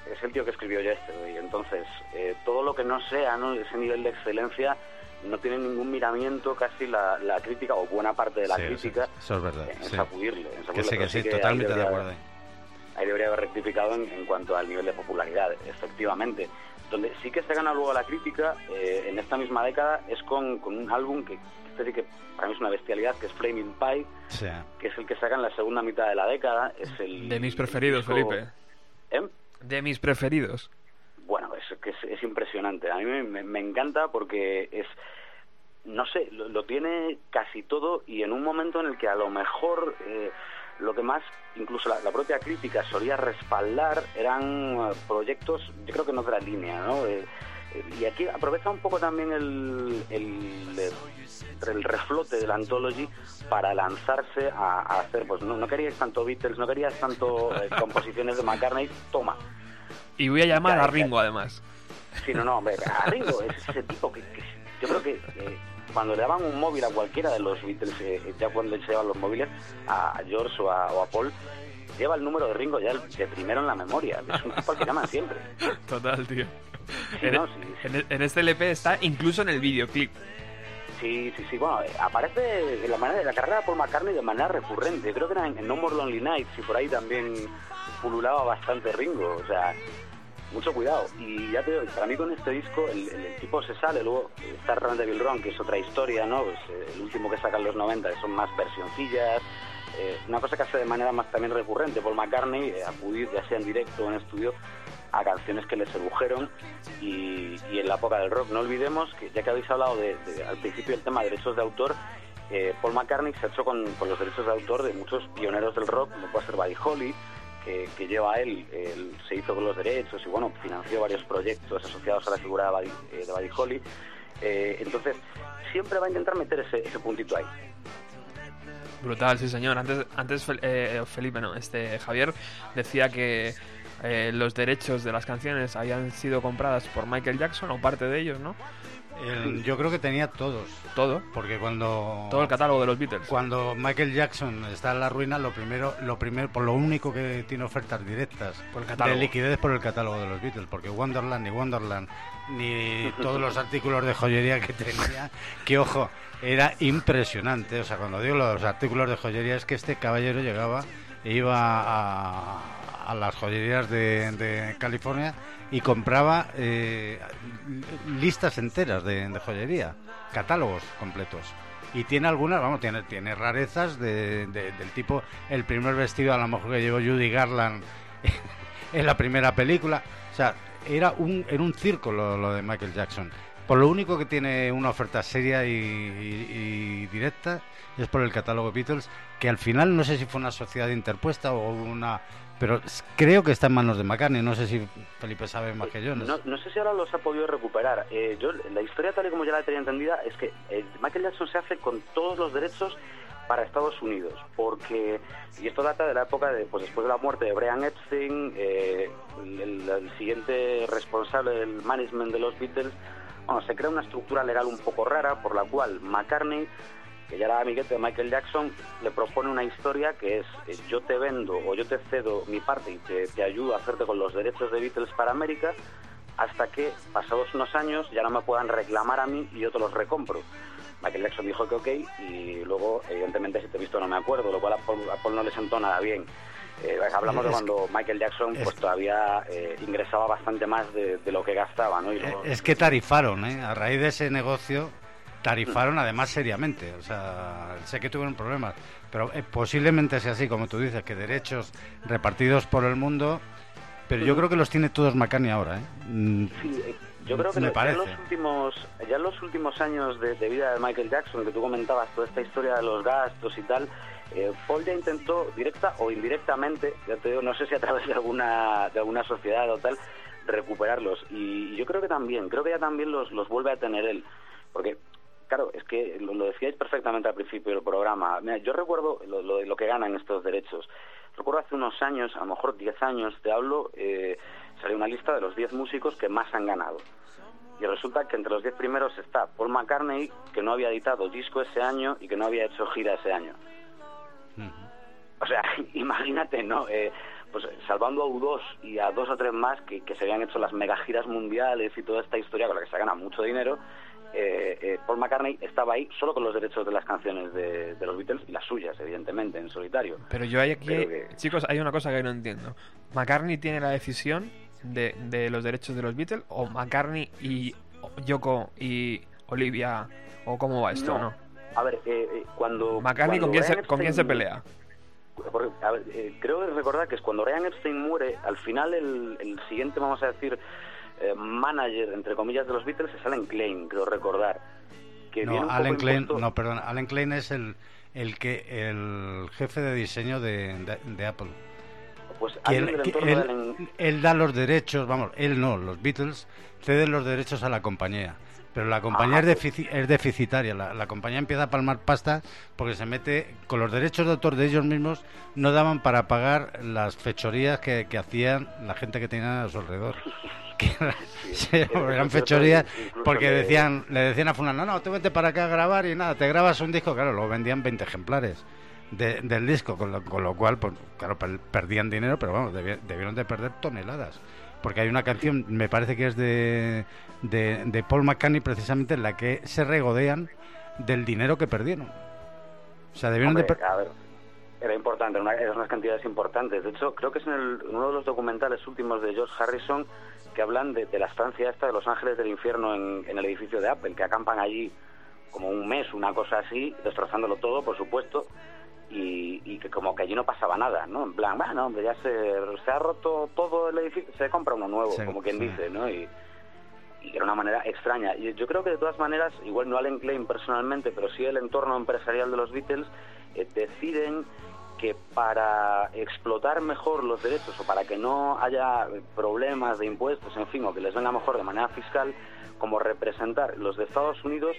es el tío que escribió Yesterday. Entonces, eh, todo lo que no sea ¿no? ese nivel de excelencia no tiene ningún miramiento casi la, la crítica o buena parte de la Sí, crítica sí, eso es verdad, en sí. sacudirle. en Que sacudirle, sí, que sí, totalmente de acuerdo. haber- Ahí debería haber rectificado en, en cuanto al nivel de popularidad, efectivamente. Donde sí que se gana luego la crítica eh, en esta misma década es con, con un álbum que, este sí que para mí es una bestialidad, que es Flaming Pie, que es el que saca en la segunda mitad de la década. Es el De mis preferidos, el disco- Felipe. ¿Eh? De mis preferidos. Bueno, es es, es impresionante. A mí me, encanta porque es, no sé, lo, tiene casi todo y en un momento en el que a lo mejor eh, lo que más, incluso la, propia crítica solía respaldar eran eh, proyectos, yo creo que de la línea, ¿no? Eh, y aquí aprovecha un poco también el, el, eh, el reflote de la Anthology para lanzarse a, a hacer, pues no, no queríais tanto Beatles, no queríais tanto eh, [LAUGHS] composiciones de McCartney, toma, Y voy a llamar a Ringo, además. Sí, no, no, hombre, a Ringo es ese tipo que, que yo creo que eh, cuando le daban un móvil a cualquiera de los Beatles, eh, ya cuando se llevan los móviles, a George o a, o a Paul, lleva el número de Ringo ya de primero en la memoria. Es un tipo al que llaman siempre. [LAUGHS] Total, tío. Sí, En, no, sí, sí. en- en este LP está incluso en el videoclip. Sí, sí, sí. Bueno, eh, aparece en la, manera, en la carrera de Paul McCartney de manera recurrente. Creo que era en, en No More Lonely Nights y por ahí también pululaba bastante Ringo. O sea, mucho cuidado. Y ya te digo, para mí con este disco el, el- el tipo se sale. Luego está Run Devil Run, que es otra historia, ¿no? Pues, eh, el último que sacan los 90, que son más versioncillas. Eh, una cosa que hace de manera más también recurrente Paul McCartney, eh, acudir ya sea en directo o en estudio a canciones que le sedujeron y, en la época del rock. No olvidemos que ya que habéis hablado de, al principio del tema de derechos de autor, eh, Paul McCartney se ha hecho con, con los derechos de autor de muchos pioneros del rock, como puede ser Buddy Holly, que, lleva él, él se hizo con los derechos y bueno, financió varios proyectos asociados a la figura de Buddy, eh, Holly. Eh, entonces, siempre va a intentar meter ese, ese puntito ahí. Brutal, sí señor. Antes, antes Fel- Felipe, no, este Javier decía que eh, los derechos de las canciones habían sido compradas por Michael Jackson o parte de ellos, ¿no? el- yo creo que tenía todos, Todo, porque cuando todo el catálogo de los Beatles. Cuando Michael Jackson está en la ruina, lo primero, lo primero, por lo único que tiene ofertas directas Por el catálogo. de liquidez por el catálogo de los Beatles, porque Wonderland ni Wonderland ni [LAUGHS] todos los artículos de joyería que tenía, que ojo, era impresionante. O sea, cuando digo los artículos de joyería es que este caballero llegaba iba a, las joyerías de, de California y compraba eh, listas enteras de, joyería, catálogos completos. Y tiene algunas, vamos, tiene, tiene rarezas de, de- del tipo el primer vestido a lo mejor que llevó Judy Garland [LAUGHS] en la primera película. O sea, era un, era un circo lo, de Michael Jackson. Por lo único que tiene una oferta seria y directa es por el catálogo Beatles, que al final no sé si fue una sociedad interpuesta o una... Pero creo que está en manos de McCartney, no sé si Felipe sabe más que yo. no No, sé. no sé si ahora los ha podido recuperar. Eh, yo La historia tal y como ya la tenía entendida es que eh, Michael Jackson se hace con todos los derechos para Estados Unidos, porque, y esto data de la época de, pues después de la muerte de Brian Epstein, eh, el- el siguiente responsable del management de los Beatles, bueno, se crea una estructura legal un poco rara por la cual McCartney, que ya era amiguete de Michael Jackson, le propone una historia que es eh, yo te vendo o yo te cedo mi parte y te, te ayudo a hacerte con los derechos de Beatles para América hasta que, pasados unos años, ya no me puedan reclamar a mí y yo te los recompro. Michael Jackson dijo que ok y luego, evidentemente, si te he visto no me acuerdo, lo cual a Paul, a Paul no le sentó nada bien. Eh, hablamos de cuando Michael Jackson es- pues todavía eh, ingresaba bastante más de, de lo que gastaba, ¿no? Y luego- Es que tarifaron, ¿eh? A raíz de ese negocio, tarifaron además seriamente. O sea, sé que tuvieron problemas, pero eh, posiblemente sea así, como tú dices, que derechos repartidos por el mundo. Pero yo creo que los tiene todos McCartney ahora, ¿eh? Mm, Sí, yo creo que Me ya en los últimos ya en los últimos años de, de vida de Michael Jackson que tú comentabas toda esta historia de los gastos y tal eh, Paul ya intentó directa o indirectamente ya te digo no sé si a través de alguna de alguna sociedad o tal recuperarlos y yo creo que también creo que ya también los los vuelve a tener él porque Claro, es que lo, lo decíais perfectamente al principio del programa. Mira, yo recuerdo lo, lo, lo que ganan estos derechos. Recuerdo hace unos años, a lo mejor 10 años, te hablo, eh, salió una lista de los 10 músicos que más han ganado. Y resulta que entre los 10 primeros está Paul McCartney, que no había editado disco ese año y que no había hecho gira ese año. O sea, [LAUGHS] imagínate, ¿no? Eh, pues salvando a U2 y a dos o tres más que, que se habían hecho las mega giras mundiales y toda esta historia con la que se gana mucho dinero, eh, eh, Paul McCartney estaba ahí solo con los derechos de las canciones de, de los Beatles y las suyas, evidentemente, en solitario. Pero yo hay aquí, que- chicos, hay una cosa que no entiendo. ¿McCartney tiene la decisión de, de los derechos de los Beatles? ¿O McCartney y Yoko y Olivia? ¿O cómo va esto? No. A ver, eh, eh, cuando... ¿McCartney cuando con quién, se, Brian con quién se Epstein- pelea? Porque, a ver, eh, creo recordar que es cuando Brian Epstein muere, al final el, el siguiente, vamos a decir, eh, manager, entre comillas, de los Beatles es Alan Klein, creo recordar. Que No, Allen Klein, impuesto- no, perdón, Allen Klein es el, el que el jefe de diseño de, de- de Apple. Pues Que él, que él da los derechos, vamos, él no, los Beatles ceden los derechos a la compañía. Pero la compañía Ajá. es, defici- es deficitaria. La, la compañía empieza a palmar pasta porque se mete con los derechos de autor de ellos mismos, no daban para pagar las fechorías que, que hacían la gente que tenía a su alrededor. [LAUGHS] Que era- sí, [LAUGHS] eran fechorías porque de- decían, le decían a fulano, no, no, tú vete para acá a grabar y nada, te grabas un disco, claro, lo vendían 20 ejemplares de- del disco, con lo, con lo cual, pues, claro, per- perdían dinero, pero vamos, debi- debieron de perder toneladas. Porque hay una canción, me parece que es de, de, de Paul McCartney, precisamente, en la que se regodean del dinero que perdieron. O sea, debieron Hombre, de... per- a ver, era importante, una- eran unas cantidades importantes. De hecho, creo que es en, el- en uno de los documentales últimos de George Harrison que hablan de, de la estancia esta de los ángeles del infierno en, en el edificio de Apple, que acampan allí como un mes, una cosa así, destrozándolo todo, por supuesto, y, y que como que allí no pasaba nada, ¿no? En plan, bueno, hombre, ya se, se ha roto todo el edificio, se compra uno nuevo, Sí, como quien sí. dice, ¿no? Y, y era una manera extraña. Y yo creo que de todas maneras, igual no Allen Klein personalmente, pero sí el entorno empresarial de los Beatles, eh, deciden que para explotar mejor los derechos o para que no haya problemas de impuestos, en fin, o que les venga mejor de manera fiscal, como representar los de Estados Unidos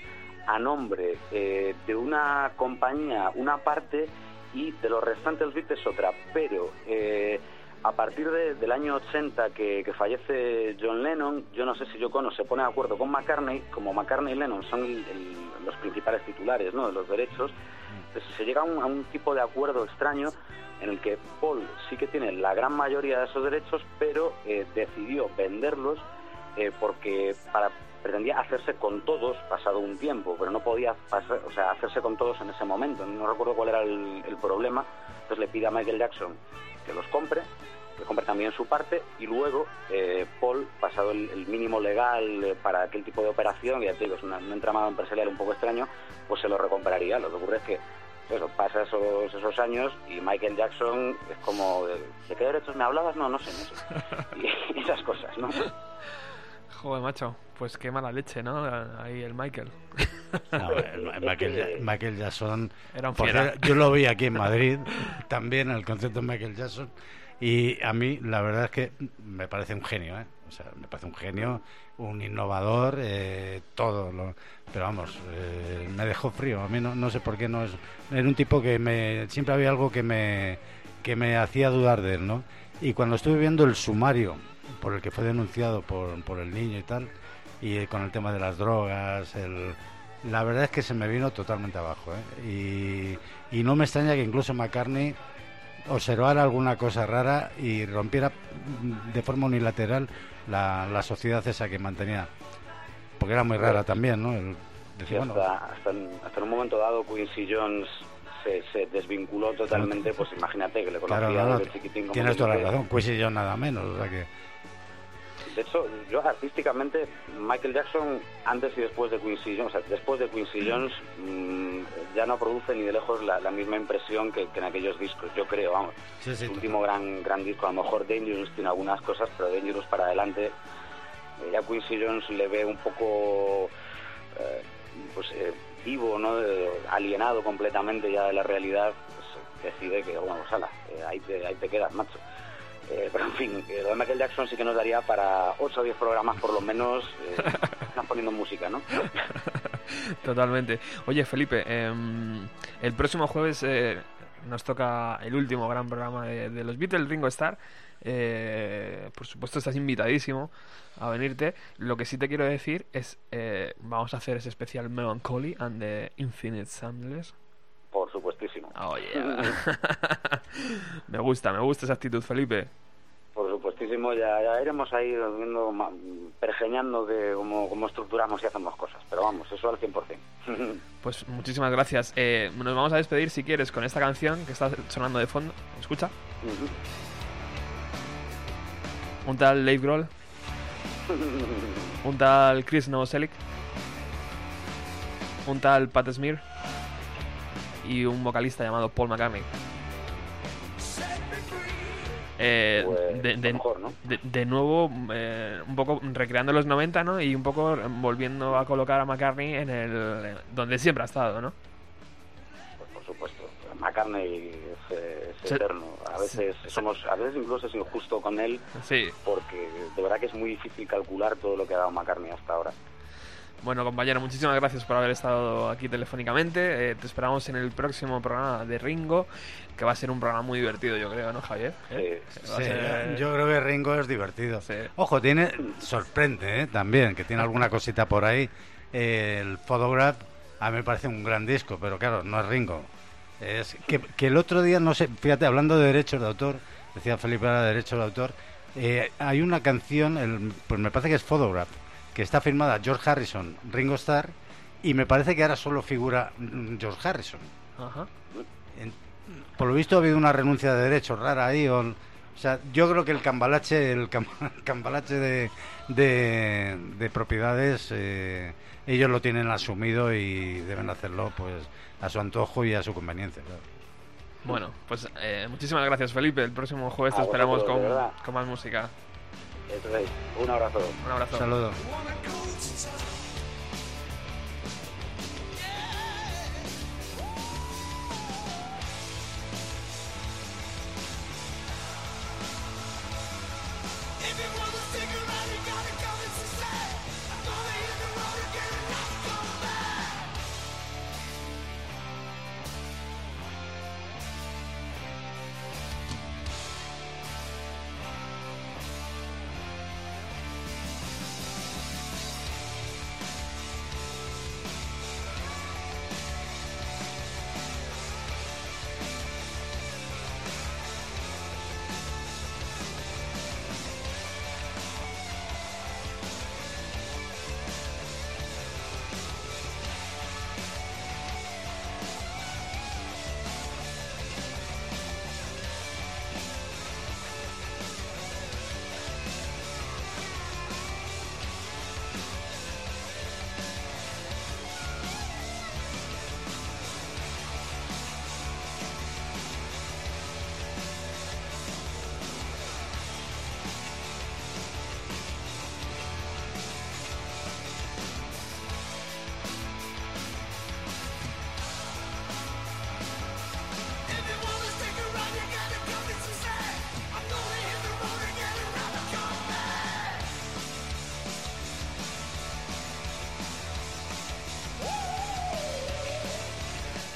a nombre eh, de una compañía una parte y de los restantes Beatles otra. Pero eh, a partir de- del año 80 que, fallece John Lennon, yo no sé si Yoko Ono se pone de acuerdo con McCartney, como McCartney y Lennon son los principales titulares de los derechos, pues se llega a un, tipo de acuerdo extraño en el que Paul sí que tiene la gran mayoría de esos derechos, pero eh, decidió venderlos porque para pretendía hacerse con todos pasado un tiempo, pero no podía pasar, o sea, hacerse con todos en ese momento. No recuerdo cuál era el, el problema. Entonces le pide a Michael Jackson que los compre, que compre también su parte, y luego eh, Paul, pasado el, el mínimo legal eh, para aquel tipo de operación, que ya te digo, es una- un entramado empresarial un poco extraño, pues se lo recompraría. Lo que ocurre es que eso, pasa esos, esos años y Michael Jackson es como, ¿de, ¿de qué derechos me hablabas? No, no sé, no sé. [LAUGHS] Y esas cosas, ¿no? Joder, macho. Pues qué mala leche, ¿no? Ahí el Michael. [LAUGHS] No, el- el Michael, Michael Jackson. Era un fiera. yo lo vi aquí en Madrid, [LAUGHS] también el concierto de Michael Jackson. Y a mí, la verdad es que me parece un genio, ¿eh? O sea, me parece un genio, un innovador, eh, todo. Lo, pero vamos, eh, me dejó frío. A mí no, no sé por qué no es. Era un tipo que me. Siempre había algo que me, que me hacía dudar de él, ¿no? Y cuando estuve viendo el sumario por el que fue denunciado por, por el niño y tal, y con el tema de las drogas, el, la verdad es que se me vino totalmente abajo. ¿eh? Y, y no me extraña que incluso McCartney observara alguna cosa rara y rompiera de forma unilateral la, la sociedad esa que mantenía. Porque era muy rara también, ¿no? El, bueno, hasta, hasta, en, hasta en un momento dado Quincy Jones se, se desvinculó totalmente, pues imagínate que le conocía claro, no, no, desde chiquitín. como tienes toda la razón. Quincy yo nada menos. O sea que, De hecho, yo artísticamente, Michael Jackson, antes y después de Quincy Jones, o sea, después de Quincy Jones, mm, ya no produce ni de lejos la, la misma impresión que, que en aquellos discos, yo creo, vamos. sí, último gran, gran disco, a lo mejor Dangerous tiene algunas cosas, pero Dangerous para adelante, eh, ya Quincy Jones le ve un poco, eh, pues, eh, vivo, ¿no? Eh, alienado completamente ya de la realidad, pues, decide que, bueno, sala, ahí, te, ahí te quedas, macho. Eh, pero en fin, eh, lo de Michael Jackson sí que nos daría para 8 o 10 programas por lo menos, eh, [LAUGHS] están poniendo música, ¿no? [LAUGHS] Totalmente. Oye, Felipe, em, el próximo jueves eh, nos toca el último gran programa de, de los Beatles, Ringo Starr. Eh, por supuesto, estás invitadísimo a venirte. Lo que sí te quiero decir es, vamos a hacer ese especial Melancholy and the Infinite Sadness. Por supuestísimo. Oh, yeah. [LAUGHS] me gusta, me gusta esa actitud, Felipe. Por supuestísimo, ya, ya iremos ahí viendo, pergeñando de cómo, cómo estructuramos y hacemos cosas. Pero vamos, eso al 100%. [LAUGHS] Pues muchísimas gracias. Eh, nos vamos a despedir, si quieres, con esta canción que está sonando de fondo. ¿Escucha? Un tal Dave Grohl, [LAUGHS] un tal Chris Novoselic, un tal Pat Smear y un vocalista llamado Paul McCartney. Eh, Pues, de, lo de- mejor, ¿no? de- de nuevo, eh, un poco recreando los 90, ¿no? Y un poco volviendo a colocar a McCartney en el donde siempre ha estado, ¿no? Pues por supuesto. McCartney es, eterno. A veces somos, a veces incluso es injusto con él Sí. porque de verdad que es muy difícil calcular todo lo que ha dado McCartney hasta ahora. Bueno, compañero, muchísimas gracias por haber estado aquí telefónicamente. Eh, te esperamos en el próximo programa de Ringo, que va a ser un programa muy divertido, yo creo, ¿no, Javier? ¿Eh? Sí, ser- yo creo que Ringo es divertido. Sí. Ojo, tiene sorprende ¿eh? también, que tiene alguna cosita por ahí. Eh, el Photograph a mí me parece un gran disco, pero claro, no es Ringo. Es que, que el otro día, no sé, fíjate, hablando de derechos de autor, decía Felipe ahora de derechos de autor, eh, hay una canción, el- pues me parece que es Photograph, que está firmada George Harrison, Ringo Starr, y me parece que ahora solo figura George Harrison. Ajá. En- por lo visto ha habido una renuncia de derechos rara ahí. O, o sea, yo creo que el cambalache, el cam- [LAUGHS] cambalache de, de, de propiedades, eh, ellos lo tienen asumido y deben hacerlo pues a su antojo y a su conveniencia. claro. Bueno, pues eh, muchísimas gracias, Felipe. El próximo jueves te esperamos con, con más música. Eso es. Un abrazo. Un abrazo. Saludos.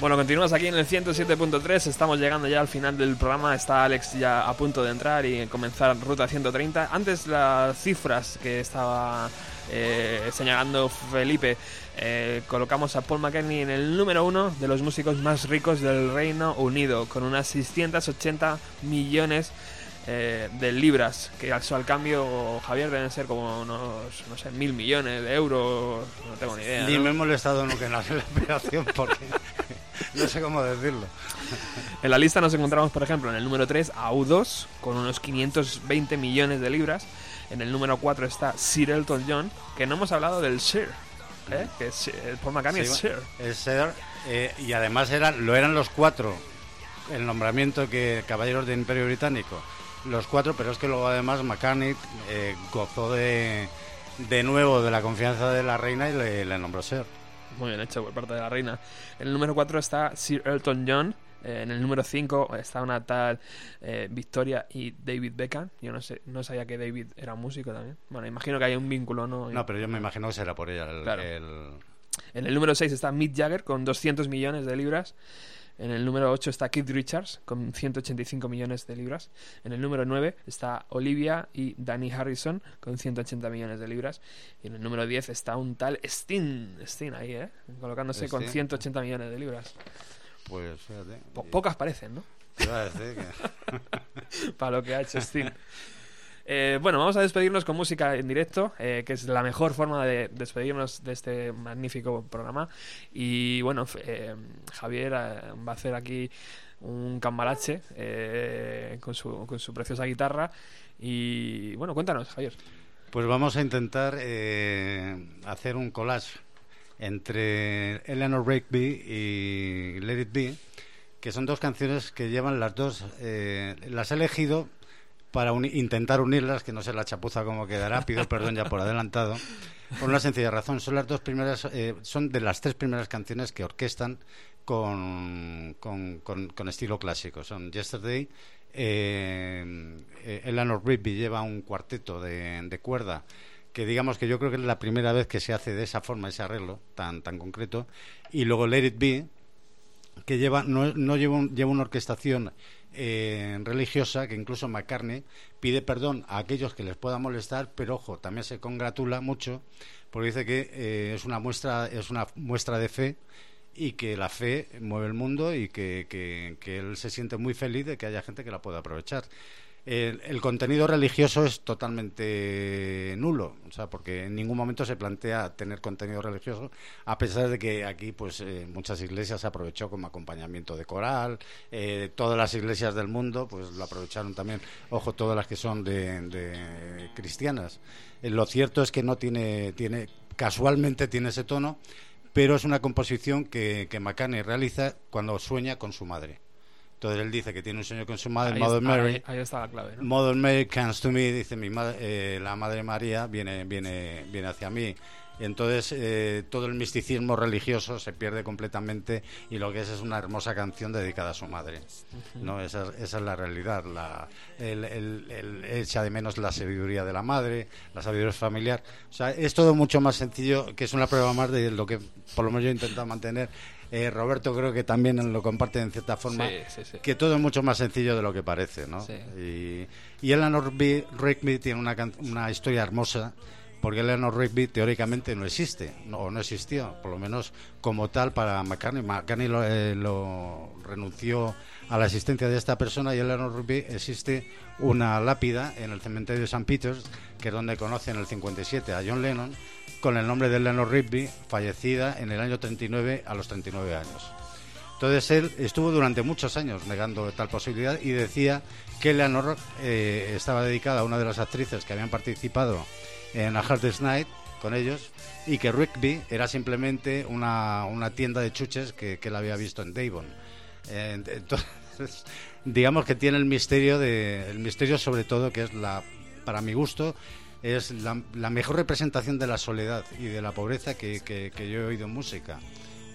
Bueno, continuamos aquí en el 107.3, estamos llegando ya al final del programa, está Alex ya a punto de entrar y comenzar Ruta 130. Antes las cifras que estaba eh, señalando Felipe, eh, colocamos a Paul McCartney en el número uno de los músicos más ricos del Reino Unido, con unas 680 millones eh, de libras, que al, al cambio, Javier, deben ser como unos, no sé, mil millones de euros, no tengo ni idea. Ni me he molestado nunca en hacer la [LAUGHS] operación porque no sé cómo decirlo. En la lista nos encontramos, por ejemplo, en el número 3 a U2 con unos 520 millones de libras. En el número 4 está Sir Elton John, que no hemos hablado del Sir, ¿eh? que es, eh, Paul McCartney es Sí, Sir. es Sir, eh, y además eran, lo eran los cuatro, el nombramiento que Caballeros del Imperio Británico, los cuatro, pero es que luego además McCartney eh, gozó de, de nuevo de la confianza de la reina y le, le nombró Sir. Muy bien hecho por parte de la reina. En el número 4 está Sir Elton John. Eh, en el número 5 está una tal eh, Victoria y David Beckham. Yo no sé, no sabía que David era músico también. Bueno, imagino que hay un vínculo, ¿no? No, pero yo me imagino que será por ella el, Claro. el- En el número 6 está Mick Jagger con 200 millones de libras. En el número 8 está Keith Richards con 185 millones de libras. En el número 9 está Olivia y Danny Harrison con 180 millones de libras. Y en el número 10 está un tal Sting, Sting ahí, ¿eh? Colocándose con Sting. 180 millones de libras. Pues fíjate. Po- pocas parecen, ¿no? Te iba a decir que- [LAUGHS] Para lo que ha hecho Sting. [LAUGHS] Eh, bueno, vamos a despedirnos con música en directo, eh, que es la mejor forma de despedirnos de este magnífico programa. Y bueno, eh, Javier eh, va a hacer aquí un cambalache con, su, con su preciosa guitarra. Y bueno, cuéntanos, Javier. Pues vamos a intentar hacer un collage entre Eleanor Rigby y Let It Be, que son dos canciones que llevan las dos, las he elegido para uni- intentar unirlas, que no sé la chapuza cómo quedará, pido perdón ya por adelantado, por una sencilla razón, son las dos primeras, eh, son de las tres primeras canciones que orquestan con, con, con- con estilo clásico, son Yesterday, eh, eh, Eleanor Rigby lleva un cuarteto de, de cuerda que digamos que yo creo que es la primera vez que se hace de esa forma ese arreglo tan tan concreto. Y luego Let It Be que lleva no, no lleva, un- lleva una orquestación eh, religiosa que incluso McCartney pide perdón a aquellos que les pueda molestar pero ojo también se congratula mucho porque dice que eh, es una muestra es una muestra de fe y que la fe mueve el mundo y que, que- que él se siente muy feliz de que haya gente que la pueda aprovechar. El, contenido religioso es totalmente nulo, o sea, porque en ningún momento se plantea tener contenido religioso, a pesar de que aquí, pues, eh, muchas iglesias se aprovechó como acompañamiento de coral, eh, todas las iglesias del mundo, pues, lo aprovecharon también, ojo, todas las que son de, cristianas. Eh, lo cierto es que no tiene, tiene, casualmente tiene ese tono, pero es una composición que, que McCartney realiza cuando sueña con su madre. Entonces él dice que tiene un sueño con su madre, Ahí, Mother está, Mary. ahí- ahí está la clave, ¿no? Mother Mary comes to me, dice mi madre, eh, la Madre María viene, viene, viene hacia mí. Entonces eh, todo el misticismo religioso se pierde completamente y lo que es es una hermosa canción dedicada a su madre. ¿no? esa, esa es la realidad. La, el, el- el- echa de menos la sabiduría de la madre, la sabiduría familiar. O sea, es todo mucho más sencillo, que es una prueba más de lo que por lo menos yo he intentado mantener. Eh, Roberto creo que también lo comparte en cierta forma Sí, sí, sí. que todo es mucho más sencillo de lo que parece, ¿no? Y, y Eleanor B- Rigby tiene una, una historia hermosa, porque Eleanor Rigby teóricamente no existe, no, o no existió, por lo menos como tal para McCartney. McCartney lo, eh, lo renunció a la existencia de esta persona y Eleanor Rigby existe una lápida en el cementerio de St. Peter's, que es donde conoce en el 57 a John Lennon, con el nombre de Eleanor Rigby, fallecida en el año 39 a los 39 años. Entonces él estuvo durante muchos años negando tal posibilidad y decía que Eleanor eh, estaba dedicada a una de las actrices que habían participado en A Hardest Night con ellos y que Rigby era simplemente una, una tienda de chuches que, que él había visto en Devon. Eh, entonces, [LAUGHS] digamos que tiene el misterio de el misterio sobre todo que es la para mi gusto es la, la mejor representación de la soledad y de la pobreza que, que- que yo he oído en música.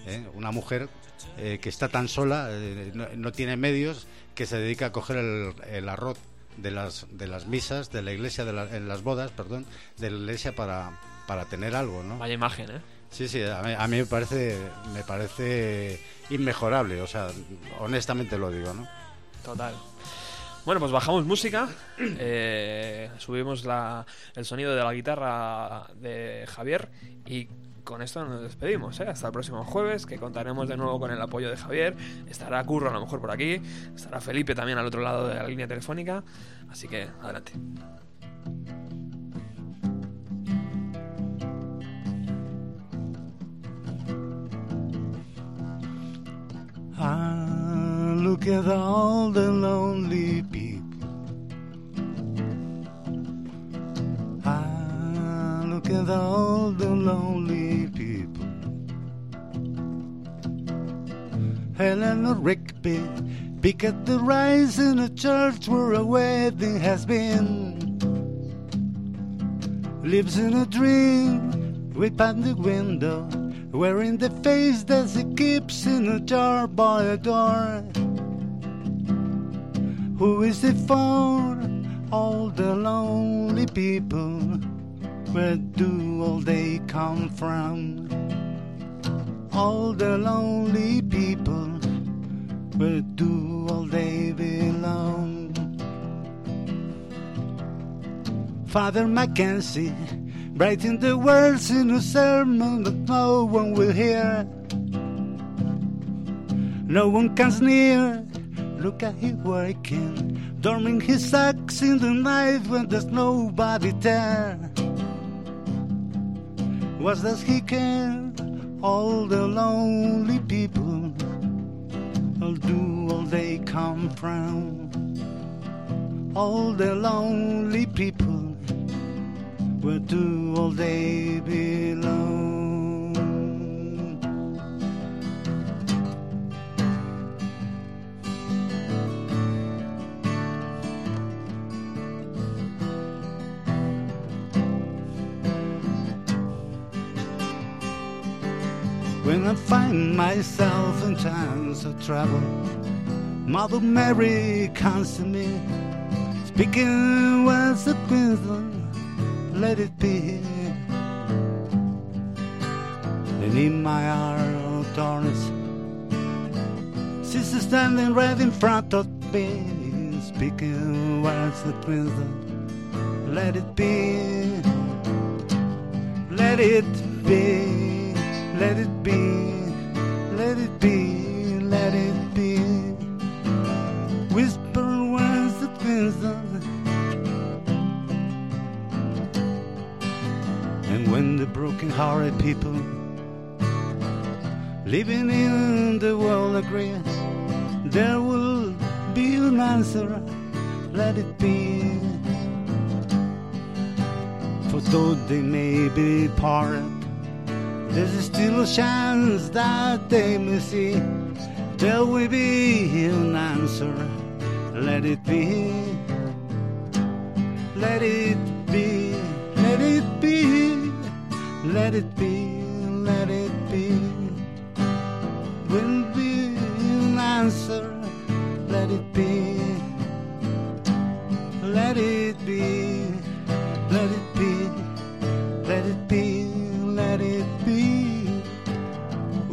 ¿eh? Una mujer eh, que está tan sola, eh, no, no tiene medios, que se dedica a coger el, arroz de las, de las misas, de la iglesia, de en las bodas, perdón, de la iglesia para, para tener algo, ¿no? Vaya imagen, ¿eh? Sí, sí, a mí, a mí me parece me parece inmejorable, o sea, honestamente lo digo, ¿no? Total. Bueno, pues bajamos música, eh, subimos la- el sonido de la guitarra de Javier y con esto nos despedimos. ¿eh? Hasta el próximo jueves, que contaremos de nuevo con el apoyo de Javier. Estará Curro a lo mejor por aquí, estará Felipe también al otro lado de la línea telefónica. Así que adelante. Ah, look at all the lonely people. I look at all the lonely people. Helen Rigby, peek at the rise in a church where a wedding has been. Lives in a dream, right by the window, wearing the face that he keeps in a jar by a door. Who is it for? All the lonely people. Where do all they come from? All the lonely people. Where do all they belong? Father Mackenzie, writing the words in a sermon that no one will hear. No one comes near. Look at him working, dorming his socks in the night when there's nobody there. What does he care? All the lonely people will do all they come from. All the lonely people where do all they belong? When I find myself in times of trouble, Mother Mary comes to me, speaking words of wisdom let it be. And in my of darkness, sister standing right in front of me, speaking words of wisdom. Let it be, let it be, let it be, let it be, let it be. Whisper words of wisdom. When the broken-hearted people living in the world agree, there will be an answer. Let it be. For though they may be parted, there's still a chance that they may see. There will be an answer. Let it be. Let it be. Let it be. Let it be. Let it be. Will be an answer. Let it be. Let it be. Let it be. Let it be. Let it be.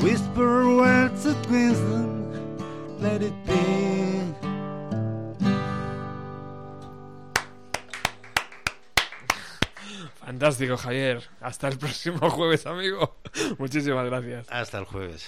Whisper words of wisdom. Let it be. Fantástico, Javier. Hasta el [LAUGHS] próximo jueves, amigo. Muchísimas gracias. Hasta el jueves.